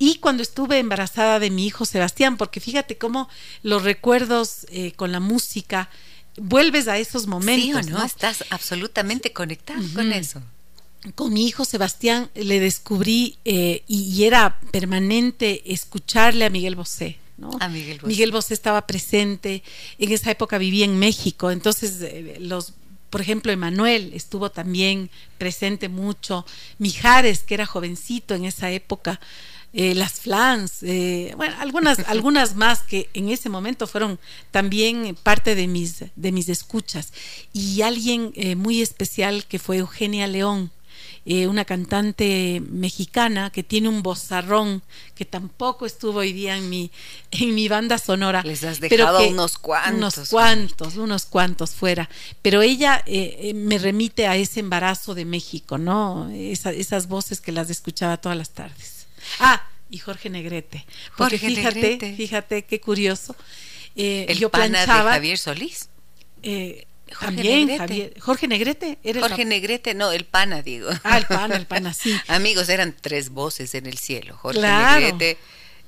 Y cuando estuve embarazada de mi hijo Sebastián, porque fíjate cómo los recuerdos con la música vuelves a esos momentos. Sí o no, estás absolutamente conectado con eso con mi hijo Sebastián le descubrí eh, y, era permanente escucharle a Miguel Bosé. ¿no? A Miguel Bosé. Miguel Bosé estaba presente, en esa época vivía en México, entonces eh, los por ejemplo, Emanuel estuvo también presente mucho, Mijares, que era jovencito en esa época, eh, las Flans, bueno, algunas, algunas más que en ese momento fueron también parte de mis, de mis escuchas. Y alguien muy especial que fue Eugenia León, eh, una cantante mexicana que tiene un bozarrón que tampoco estuvo hoy día en mi, en mi banda sonora. Les has dejado unos cuantos. Unos cuantos, unos cuantos fuera. Pero ella eh, eh, me remite a ese embarazo de México, ¿no? esas voces que las escuchaba todas las tardes. Ah, y Jorge Negrete. Porque fíjate, fíjate qué curioso. el yo pana de Javier Solís. Eh, Jorge También, Negrete. Javier, Jorge Negrete. Era Jorge Negrete, no, el pana, digo. Ah, el pana, el pana, sí. Amigos, eran tres voces en el cielo. Jorge Negrete,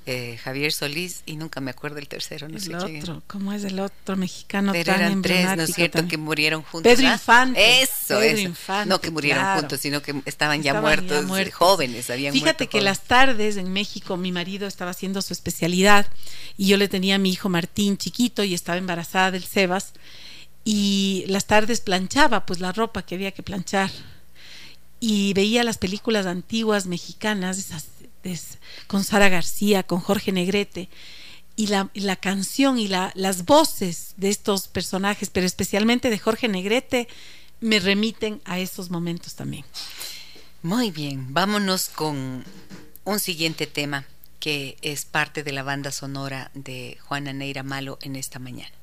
eh, Javier Solís y nunca me acuerdo el tercero, no el sé otro, ¿cómo es el otro mexicano Pero tan eran tres, ¿no es cierto? Que murieron juntos. Pedro Infante. Eso, Pedro eso. Infante, no que murieron juntos, sino que estaban, ya, muertos, jóvenes, habían Fíjate que las tardes en México mi marido estaba haciendo su especialidad y yo le tenía a mi hijo Martín chiquito y estaba embarazada del Sebas y las tardes planchaba pues la ropa que había que planchar y veía las películas antiguas mexicanas esas, con Sara García, con Jorge Negrete y la, la canción y la, las voces de estos personajes, pero especialmente de Jorge Negrete, me remiten a esos momentos también. Muy bien, vámonos con un siguiente tema que es parte de la banda sonora de Juana Neira Malo en esta mañana.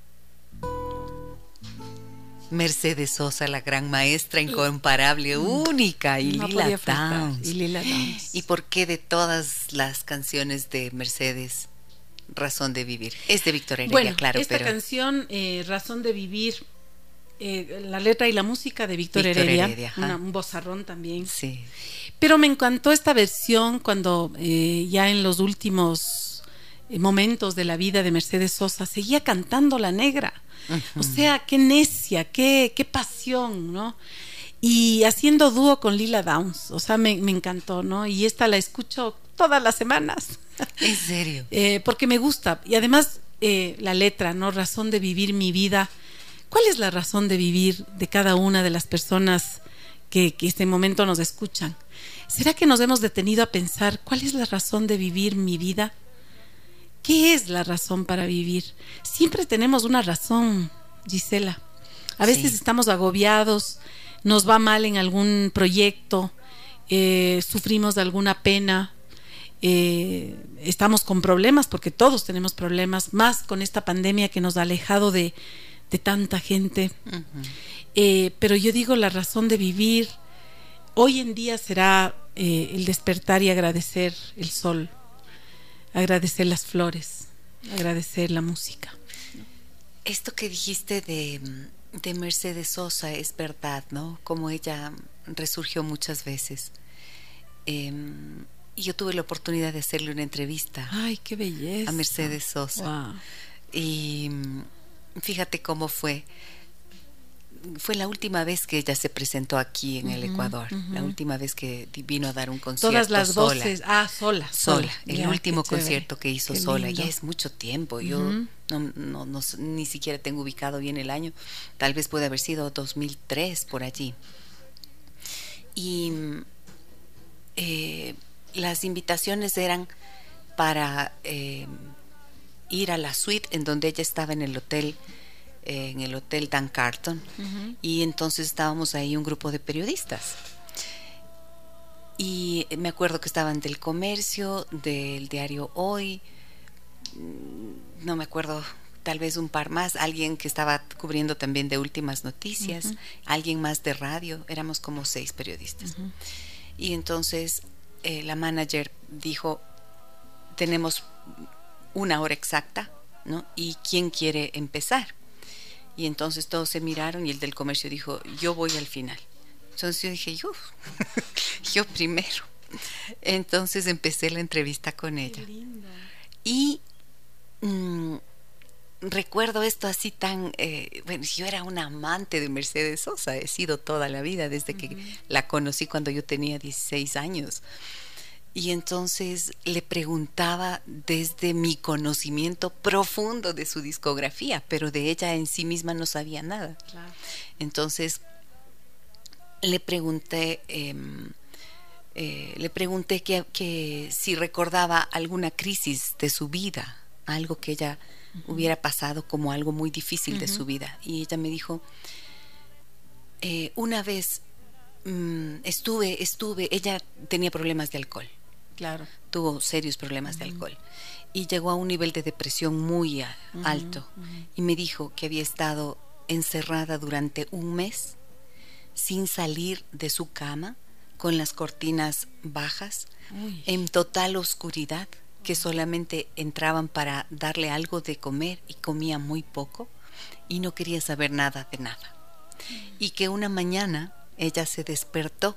Mercedes Sosa, la gran maestra incomparable, única, y, Lila Downs. y Lila Downs. ¿Y por qué de todas las canciones de Mercedes, Razón de Vivir? Es de Víctor Heredia, bueno, claro. Esta canción, eh, Razón de Vivir, eh, la letra y la música de Víctor, Heredia, un bozarrón también. Sí. Pero me encantó esta versión cuando eh, ya en los últimos momentos de la vida de Mercedes Sosa seguía cantando la negra o sea, qué necia, qué, qué pasión, ¿no? Y haciendo dúo con Lila Downs, o sea, me, encantó, ¿no? Y esta la escucho todas las semanas. ¿En serio? Eh, porque me gusta. Y además, eh, la letra, ¿no? Razón de vivir mi vida. ¿Cuál es la razón de vivir de cada una de las personas que, que este momento nos escuchan? ¿Será que nos hemos detenido a pensar cuál es la razón de vivir mi vida? ¿Qué es la razón para vivir? Siempre tenemos una razón, Gisela. A veces estamos agobiados, nos va mal en algún proyecto, eh, sufrimos de alguna pena, eh, estamos con problemas, porque todos tenemos problemas, más con esta pandemia que nos ha alejado de, tanta gente. Eh, pero yo digo, la razón de vivir hoy en día será el despertar y agradecer el sol, agradecer las flores, agradecer la música. Esto que dijiste de, de Mercedes Sosa es verdad, ¿no? Como ella resurgió muchas veces. Y yo tuve la oportunidad de hacerle una entrevista. Ay, qué belleza. A Mercedes Sosa. Y fíjate cómo fue. Fue la última vez que ella se presentó aquí en el Ecuador, la última vez que vino a dar un concierto. Todas las voces, ah, sola. Sola, el último concierto que hizo sola, ya es mucho tiempo, yo no, no, no, ni siquiera tengo ubicado bien el año, tal vez puede haber sido 2003 por allí. Y eh, las invitaciones eran para eh, ir a la suite en donde ella estaba en el hotel en el Hotel Dan Carton y entonces estábamos ahí un grupo de periodistas. Y me acuerdo que estaban del comercio, del diario Hoy, mm, no me acuerdo, tal vez un par más, alguien que estaba cubriendo también de últimas noticias, alguien más de radio, éramos como seis periodistas. Y entonces eh, la manager dijo, tenemos una hora exacta, ¿no? ¿Y quién quiere empezar? Y entonces todos se miraron y el del comercio dijo, yo voy al final. Entonces yo dije, yo, yo primero. Entonces empecé la entrevista con ella. Y mm, recuerdo esto así tan, eh, bueno, yo era una amante de Mercedes Sosa, he sido toda la vida, desde que la conocí cuando yo tenía 16 años. Y entonces le preguntaba desde mi conocimiento profundo de su discografía, pero de ella en sí misma no sabía nada. Entonces le pregunté, em, eh, le pregunté que, si recordaba alguna crisis de su vida, algo que ella hubiera pasado como algo muy difícil de su vida. Y ella me dijo, eh, una vez mm, estuve, estuve, ella tenía problemas de alcohol Claro. Tuvo serios problemas de alcohol y llegó a un nivel de depresión muy alto y me dijo que había estado encerrada durante un mes sin salir de su cama con las cortinas bajas en total oscuridad que solamente entraban para darle algo de comer y comía muy poco y no quería saber nada de nada. Y que una mañana ella se despertó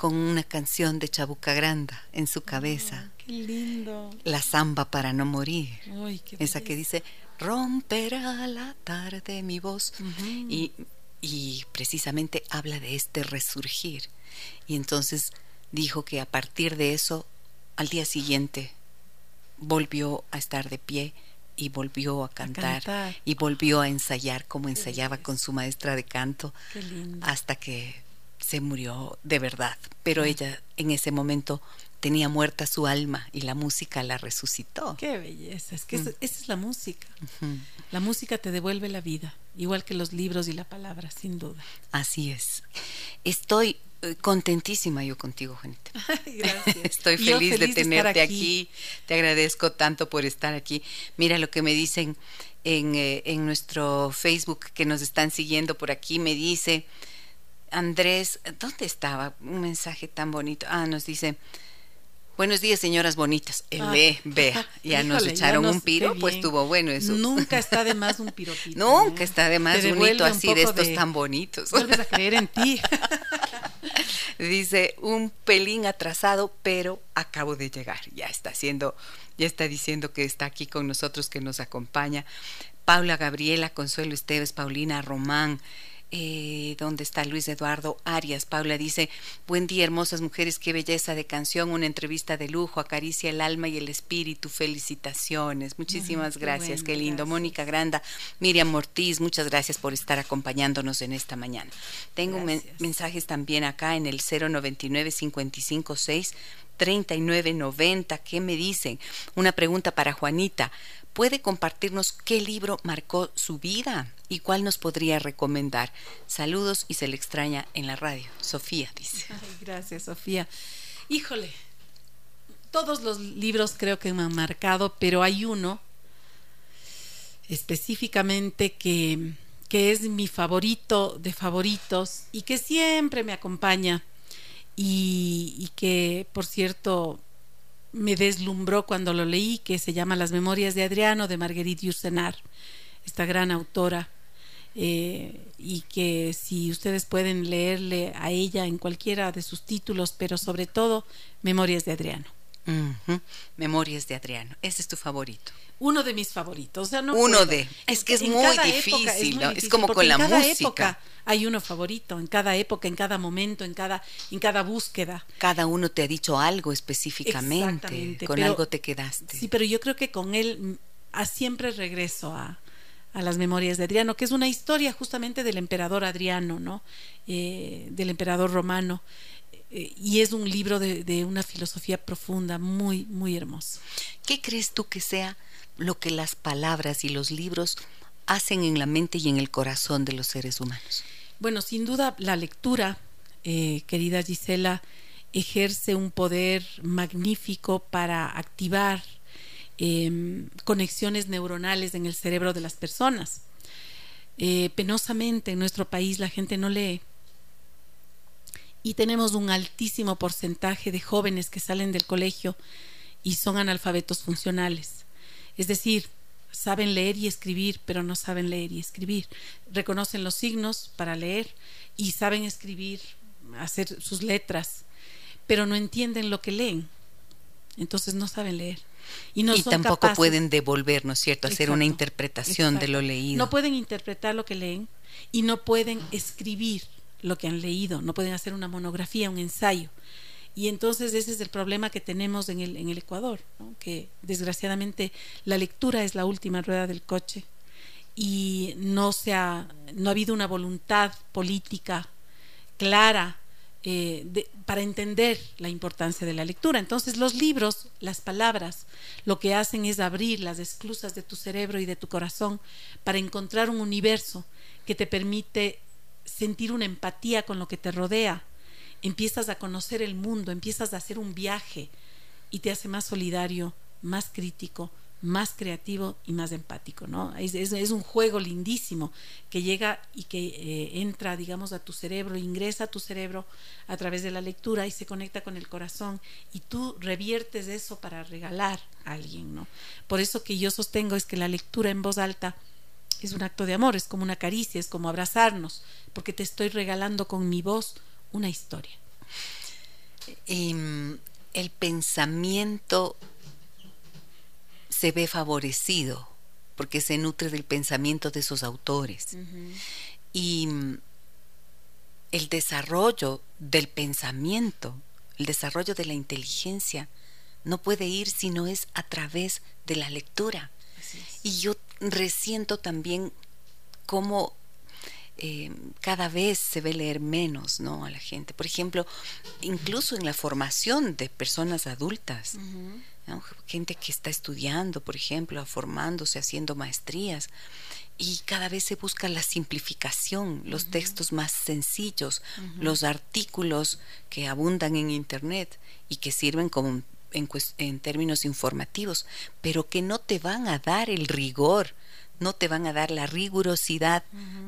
con una canción de Chabuca Granda en su cabeza. qué lindo. La samba para no morir. Esa que dice, romperá la tarde mi voz. y, y precisamente habla de este resurgir. Y entonces dijo que a partir de eso, al día siguiente, volvió a estar de pie y volvió a cantar, y volvió a ensayar como ensayaba con su maestra de canto hasta que se murió de verdad, pero ella en ese momento tenía muerta su alma y la música la resucitó. Qué belleza, es que esa, es la música. La música te devuelve la vida, igual que los libros y la palabra, sin duda. Así es. Estoy eh, contentísima yo contigo, Juanita. Gracias. Estoy feliz, de tenerte aquí. Te agradezco tanto por estar aquí. Mira lo que me dicen en, eh, en nuestro Facebook que nos están siguiendo por aquí. Me dice, Andrés, ¿dónde estaba? Un mensaje tan bonito. Ah, nos dice, buenos días señoras bonitas. El ah. vea, ya nos echaron un piro, pues estuvo bueno eso. Nunca está de más un piropito. Nunca está de más un hito así de estos tan bonitos. Vuelves a creer en ti. dice, un pelín atrasado, pero acabo de llegar. Ya está haciendo, ya está diciendo que está aquí con nosotros, que nos acompaña. Paula Gabriela, Consuelo Esteves, Paulina Román, eh, ¿Dónde está Luis Eduardo Arias? Paula dice, buen día, hermosas mujeres, qué belleza de canción, una entrevista de lujo, acaricia el alma y el espíritu, felicitaciones. Muchísimas gracias, qué lindo. Mónica Granda, Miriam Ortiz, muchas gracias por estar acompañándonos en esta mañana. Tengo mensajes también acá en el 099 556 3990. ¿Qué me dicen? Una pregunta para Juanita. ¿Puede compartirnos qué libro marcó su vida y cuál nos podría recomendar? Saludos y se le extraña en la radio. Sofía dice. gracias, Sofía. Híjole, todos los libros creo que me han marcado, pero hay uno específicamente que, que es mi favorito de favoritos y que siempre me acompaña y, y que, por cierto, me deslumbró cuando lo leí, que se llama Las Memorias de Adriano de Marguerite Yourcenar, esta gran autora, eh, y que si ustedes pueden leerle a ella en cualquiera de sus títulos, pero sobre todo Memorias de Adriano. Memorias de Adriano. Ese es tu favorito. Uno de mis favoritos. O sea, no uno de. Es que es muy, difícil, es, como con la cada música. Época hay uno favorito, en cada época, en cada momento, en cada, en cada búsqueda. Cada uno te ha dicho algo específicamente. Con algo te quedaste. Sí, pero yo creo que con él mm, a siempre regreso a, a las memorias de Adriano, que es una historia justamente del emperador Adriano, ¿no? Eh, del emperador romano. Eh, y es un libro de, de, una filosofía profunda, muy, muy hermoso. ¿Qué crees tú que sea lo que las palabras y los libros hacen en la mente y en el corazón de los seres humanos? Bueno, sin duda la lectura, eh, querida Gisela, ejerce un poder magnífico para activar eh, conexiones neuronales en el cerebro de las personas. Eh, penosamente en nuestro país la gente no lee y tenemos un altísimo porcentaje de jóvenes que salen del colegio y son analfabetos funcionales. Es decir, saben leer y escribir, pero no saben leer y escribir. Reconocen los signos para leer y saben escribir, hacer sus letras, pero no entienden lo que leen. Entonces no saben leer. Y, no tampoco pueden devolver, ¿no es cierto?, hacer una interpretación de lo leído. No pueden interpretar lo que leen y no pueden escribir lo que han leído, no pueden hacer una monografía, un ensayo. Y entonces ese es el problema que tenemos en el, en el Ecuador, que desgraciadamente la lectura es la última rueda del coche y no, se ha, no ha habido una voluntad política clara eh, para entender la importancia de la lectura. Entonces los libros, las palabras, lo que hacen es abrir las esclusas de tu cerebro y de tu corazón para encontrar un universo que te permite sentir una empatía con lo que te rodea, empiezas a conocer el mundo, empiezas a hacer un viaje y te hace más solidario, más crítico, más creativo y más empático, ¿no? Es, es, un juego lindísimo que llega y que eh, entra, digamos, a tu cerebro, ingresa a tu cerebro a través de la lectura y se conecta con el corazón y tú reviertes eso para regalar a alguien, ¿no? Por eso que yo sostengo es que la lectura en voz alta es un acto de amor, es como una caricia, es como abrazarnos, porque te estoy regalando con mi voz una historia. Em, el pensamiento se ve favorecido porque se nutre del pensamiento de esos autores. Y mm, el desarrollo del pensamiento, el desarrollo de la inteligencia, no puede ir si no es a través de la lectura. Y yo resiento también cómo eh, cada vez se ve leer menos ¿no? a la gente. Por ejemplo, incluso en la formación de personas adultas, gente que está estudiando, por ejemplo, formándose, haciendo maestrías, y cada vez se busca la simplificación, los textos más sencillos, los artículos que abundan en Internet y que sirven como en, términos informativos, pero que no te van a dar el rigor, no te van a dar la rigurosidad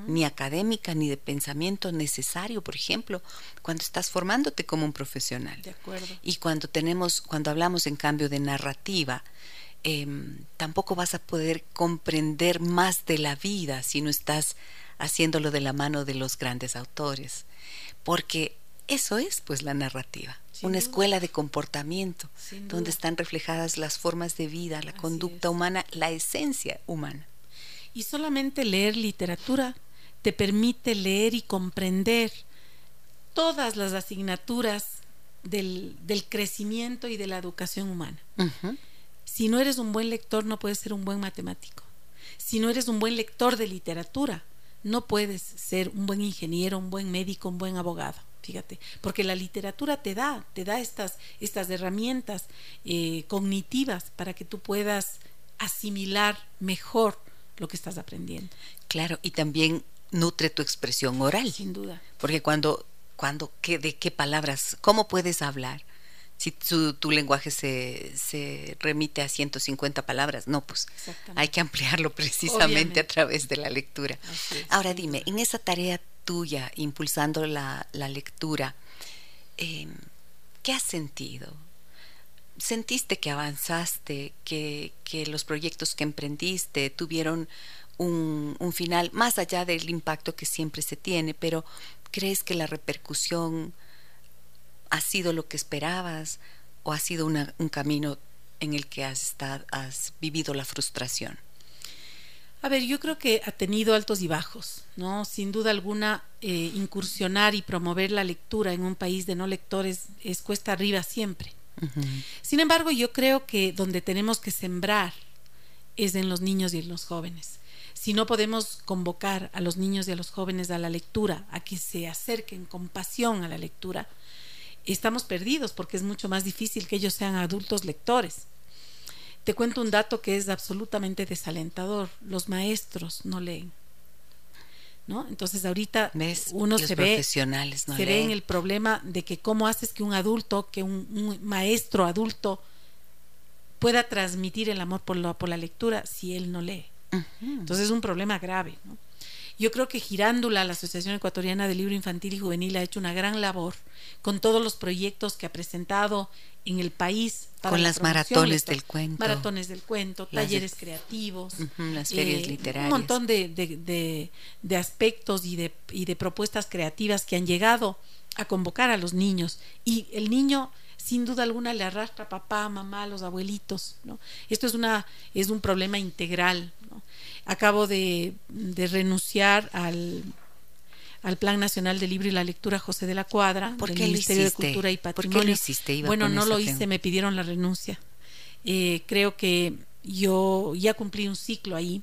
ni académica ni de pensamiento necesario, por ejemplo, cuando estás formándote como un profesional. De acuerdo. Y cuando tenemos, cuando hablamos en cambio de narrativa, em, tampoco vas a poder comprender más de la vida si no estás haciéndolo de la mano de los grandes autores, porque eso es pues la narrativa una escuela de comportamiento, donde están reflejadas las formas de vida, la conducta humana, la esencia humana. Y solamente leer literatura te permite leer y comprender todas las asignaturas del, crecimiento y de la educación humana. Si no eres un buen lector, no puedes ser un buen matemático. Si no eres un buen lector de literatura, no puedes ser un buen ingeniero, un buen médico, un buen abogado fíjate, porque la literatura te da, te da estas, estas herramientas eh, cognitivas para que tú puedas asimilar mejor lo que estás aprendiendo. Claro, y también nutre tu expresión oral. Sin duda. Porque cuando, cuando ¿qué, ¿de qué palabras? ¿Cómo puedes hablar? Si tu, tu lenguaje se, se, remite a 150 palabras, no, pues hay que ampliarlo precisamente a través de la lectura. Ahora dime, en esa tarea tuya impulsando la, lectura, em, ¿qué has sentido? ¿Sentiste que avanzaste, que, los proyectos que emprendiste tuvieron un, un, final, más allá del impacto que siempre se tiene, pero crees que la repercusión ha sido lo que esperabas o ha sido un camino en el que has, estado, has vivido la frustración? A ver, yo creo que ha tenido altos y bajos, ¿no? Sin duda alguna, eh, incursionar y promover la lectura en un país de no lectores es cuesta arriba siempre. Sin embargo, yo creo que donde tenemos que sembrar es en los niños y en los jóvenes. Si no podemos convocar a los niños y a los jóvenes a la lectura, a que se acerquen con pasión a la lectura, estamos perdidos porque es mucho más difícil que ellos sean adultos lectores. Te cuento un dato que es absolutamente desalentador. Los maestros no leen. ¿No? Entonces ahorita uno se ve se ve en el problema de que cómo haces que un adulto, que un, maestro adulto pueda transmitir el amor por la, por la lectura si él no lee. Entonces es un problema grave. ¿no? Yo creo que Girándula, la Asociación Ecuatoriana de Libro Infantil y Juvenil, ha hecho una gran labor con todos los proyectos que ha presentado en el país. con las maratones del cuento. Maratones del cuento, talleres creativos. las ferias eh, literarias. Un montón de, de, aspectos y de, y de propuestas creativas que han llegado a convocar a los niños. Y el niño sin duda alguna le arrastra a papá, mamá, a los abuelitos. ¿no? Esto es, una, es un problema integral. Acabo de, renunciar al, al Plan Nacional del Libro y la Lectura José de la Cuadra, del Ministerio de Cultura y Patrimonio. ¿Por qué lo hiciste? bueno, no lo hice, me pidieron la renuncia. Eh, creo que yo ya cumplí un ciclo ahí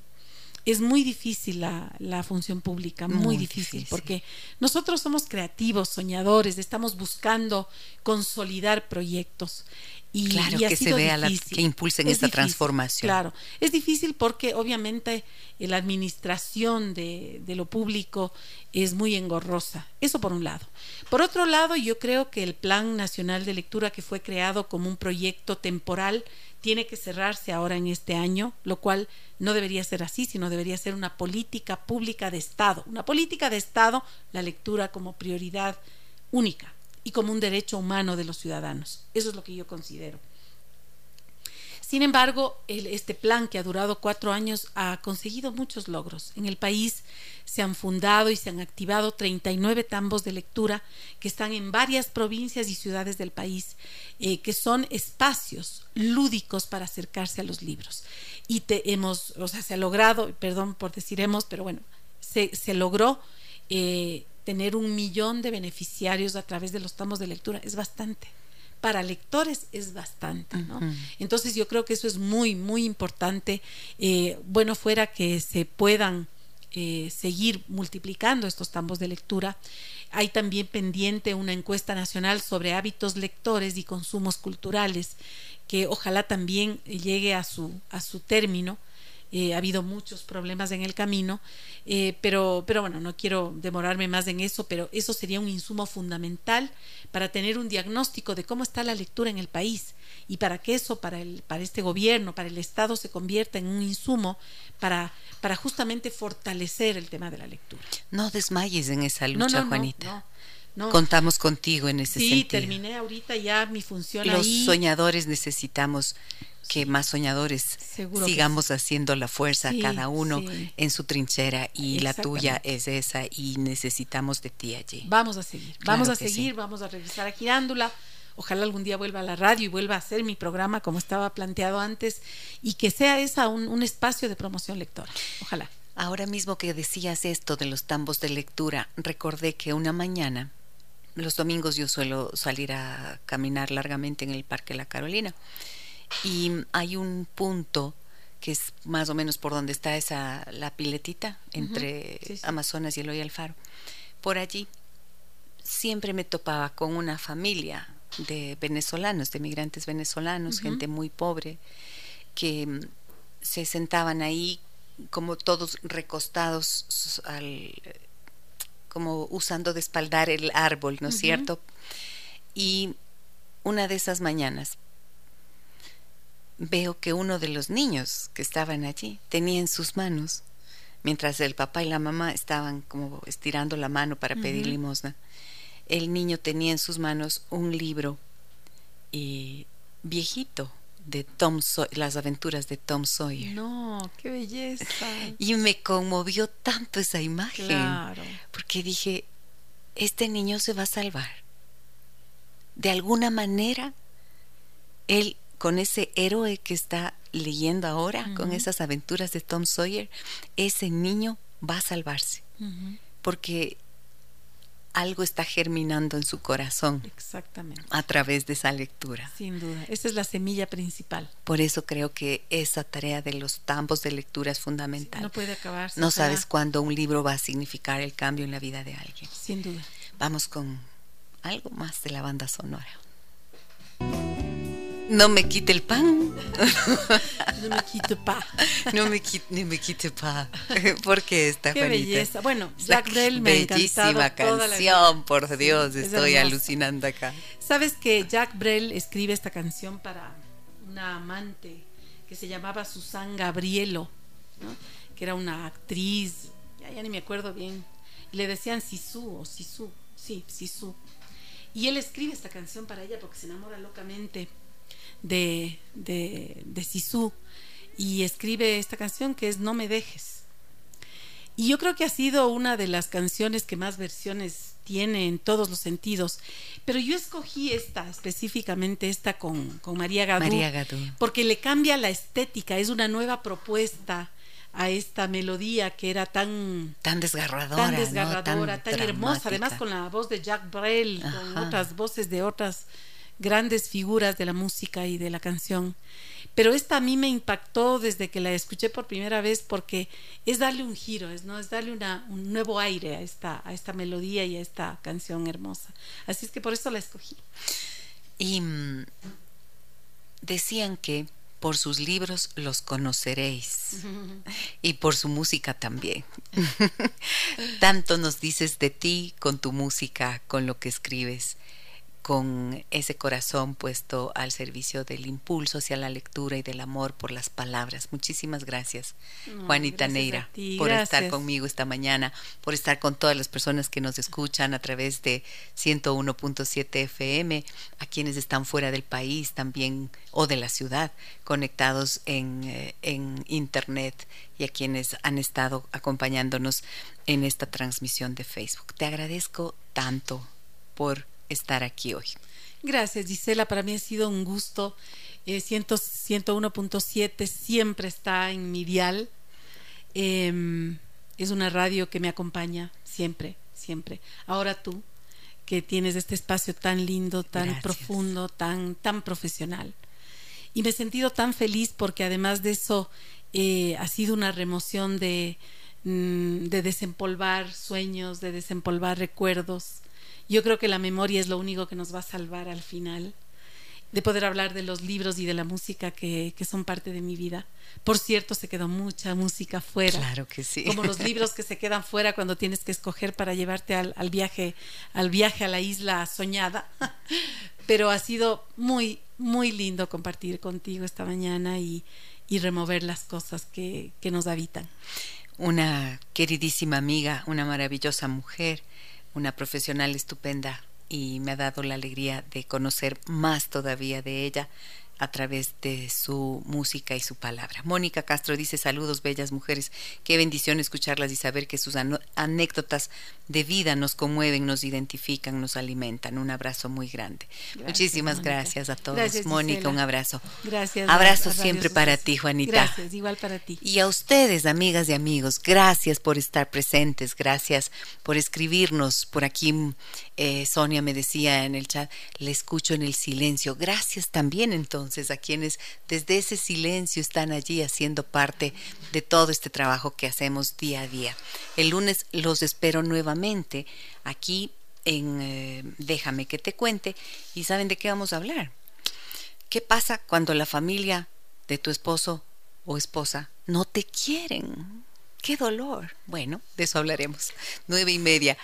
es muy difícil la, la función pública, muy, difícil, porque nosotros somos creativos, soñadores, estamos buscando consolidar proyectos. Y, claro, que se vea la, que impulsen esta transformación. Claro, es difícil porque obviamente la administración de, de, lo público es muy engorrosa. Eso por un lado. Por otro lado, yo creo que el Plan Nacional de Lectura que fue creado como un proyecto temporal tiene que cerrarse ahora en este año, lo cual no debería ser así, sino debería ser una política pública de Estado. Una política de Estado, la lectura como prioridad única y como un derecho humano de los ciudadanos. Eso es lo que yo considero. Sin embargo, este plan que ha durado cuatro años ha conseguido muchos logros. En el país se han fundado y se han activado 39 tambos de lectura que están en varias provincias y ciudades del país, eh, que son espacios lúdicos para acercarse a los libros. Y te hemos, o sea, se ha logrado, perdón por decir hemos, pero bueno, se, logró eh, tener un millón de beneficiarios a través de los tambos de lectura. Es bastante para lectores es bastante, ¿no? Entonces yo creo que eso es muy, muy importante. Eh, bueno, fuera que se puedan eh, seguir multiplicando estos tambos de lectura. Hay también pendiente una encuesta nacional sobre hábitos lectores y consumos culturales que ojalá también llegue a su, a su término eh, ha habido muchos problemas en el camino, eh, pero, pero bueno, no quiero demorarme más en eso, pero eso sería un insumo fundamental para tener un diagnóstico de cómo está la lectura en el país y para que eso para, el, para este gobierno, para el Estado, se convierta en un insumo para, para justamente fortalecer el tema de la lectura. No desmayes en esa lucha, Juanita. Contamos contigo en ese sentido. Sí, terminé ahorita ya mi función. Los soñadores necesitamos que más soñadores sigamos haciendo la fuerza cada uno en su trinchera y la tuya es esa y necesitamos de ti allí. Vamos a seguir, vamos a seguir, vamos a regresar a Girándola. Ojalá algún día vuelva a la radio y vuelva a hacer mi programa como estaba planteado antes y que sea esa un, un espacio de promoción lectora. Ojalá. Ahora mismo que decías esto de los tambos de lectura, recordé que una mañana, los domingos yo suelo salir a caminar largamente en el Parque La Carolina. Y hay un punto que es más o menos por donde está esa la piletita entre Amazonas y Eloy Alfaro. Por allí siempre me topaba con una familia de venezolanos, de migrantes venezolanos, gente muy pobre, que mm, se sentaban ahí como todos recostados al como usando de espaldar el árbol, ¿no es cierto? Y una de esas mañanas veo que uno de los niños que estaban allí tenía en sus manos, mientras el papá y la mamá estaban como estirando la mano para pedir limosna, el niño tenía en sus manos un libro y viejito de Tom las aventuras de Tom Sawyer. No, qué belleza. Y me conmovió tanto esa imagen, claro. porque dije, este niño se va a salvar. De alguna manera él con ese héroe que está leyendo ahora, con esas aventuras de Tom Sawyer, ese niño va a salvarse. Porque algo está germinando en su corazón. Exactamente. A través de esa lectura. Sin duda. Esa es la semilla principal. Por eso creo que esa tarea de los tambos de lectura es fundamental. no puede acabarse. No sabes cuándo un libro va a significar el cambio en la vida de alguien. Sin duda. Vamos con algo más de la banda sonora. No me quite el pan. no me quite pa. No me quite, no me quite pa. ¿Por qué esta Qué belleza. Bueno, Jack Brel me Bellísima canción, por Dios, estoy alucinando acá. ¿Sabes que Jack Brel escribe esta canción para una amante que se llamaba Susan Gabrielo, que era una actriz, ya, ya, ni me acuerdo bien, y le decían Sisu o Sisu, sí, Sisu. Y él escribe esta canción para ella porque se enamora locamente de, de, de Sisu y escribe esta canción que es No me dejes. Y yo creo que ha sido una de las canciones que más versiones tiene en todos los sentidos. Pero yo escogí esta, específicamente esta con, con María, Gadú, María Gadú, porque le cambia la estética, es una nueva propuesta a esta melodía que era tan tan desgarradora, tan, desgarradora, tan, hermosa, además con la voz de Jack Brel, con otras voces de otras grandes figuras de la música y de la canción. Pero esta a mí me impactó desde que la escuché por primera vez porque es darle un giro, es, ¿no? es darle una, un nuevo aire a esta, a esta melodía y a esta canción hermosa. Así es que por eso la escogí. Y mm, decían que por sus libros los conoceréis y por su música también. Tanto nos dices de ti con tu música, con lo que escribes con ese corazón puesto al servicio del impulso hacia la lectura y del amor por las palabras. Muchísimas gracias, Juanita Neira, por estar conmigo esta mañana, por estar con todas las personas que nos escuchan a través de 101.7 FM, a quienes están fuera del país también o de la ciudad, conectados en, eh, en Internet y a quienes han estado acompañándonos en esta transmisión de Facebook. Te agradezco tanto por estar aquí hoy. Gracias, Gisela. Para mí ha sido un gusto. Eh, 101.7 siempre está en mi dial. Eh, es una radio que me acompaña siempre, siempre. Ahora tú, que tienes este espacio tan lindo, tan Gracias. profundo, tan, tan profesional. Y me he sentido tan feliz porque además de eso eh, ha sido una remoción de, mm, de desempolvar sueños, de desempolvar recuerdos, yo creo que la memoria es lo único que nos va a salvar al final, de poder hablar de los libros y de la música que, que son parte de mi vida. Por cierto, se quedó mucha música fuera. Claro que sí. Como los libros que se quedan fuera cuando tienes que escoger para llevarte al, al viaje, al viaje a la isla soñada. Pero ha sido muy, muy lindo compartir contigo esta mañana y, y remover las cosas que, que nos habitan. Una queridísima amiga, una maravillosa mujer una profesional estupenda y me ha dado la alegría de conocer más todavía de ella a través de su música y su palabra. Mónica Castro dice saludos, bellas mujeres, qué bendición escucharlas y saber que sus anécdotas de vida nos conmueven, nos identifican, nos alimentan. Un abrazo muy grande. Gracias, Muchísimas gracias a todos. Gracias, Mónica, un abrazo. Gracias. Abrazo siempre para ti, Juanita. Gracias, igual para ti. Y a ustedes, amigas y amigos, gracias por estar presentes, gracias por escribirnos. Por aquí eh, Sonia me decía en el chat, le escucho en el silencio. Gracias también entonces a quienes desde ese silencio están allí haciendo parte de todo este trabajo que hacemos día a día. El lunes los espero nuevamente aquí en eh, Déjame que te cuente y saben de qué vamos a hablar. ¿Qué pasa cuando la familia de tu esposo o esposa no te quieren? ¡Qué dolor! Bueno, de eso hablaremos. Nueve y media.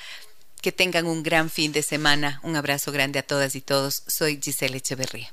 Que tengan un gran fin de semana. Un abrazo grande a todas y todos. Soy Giselle Echeverría.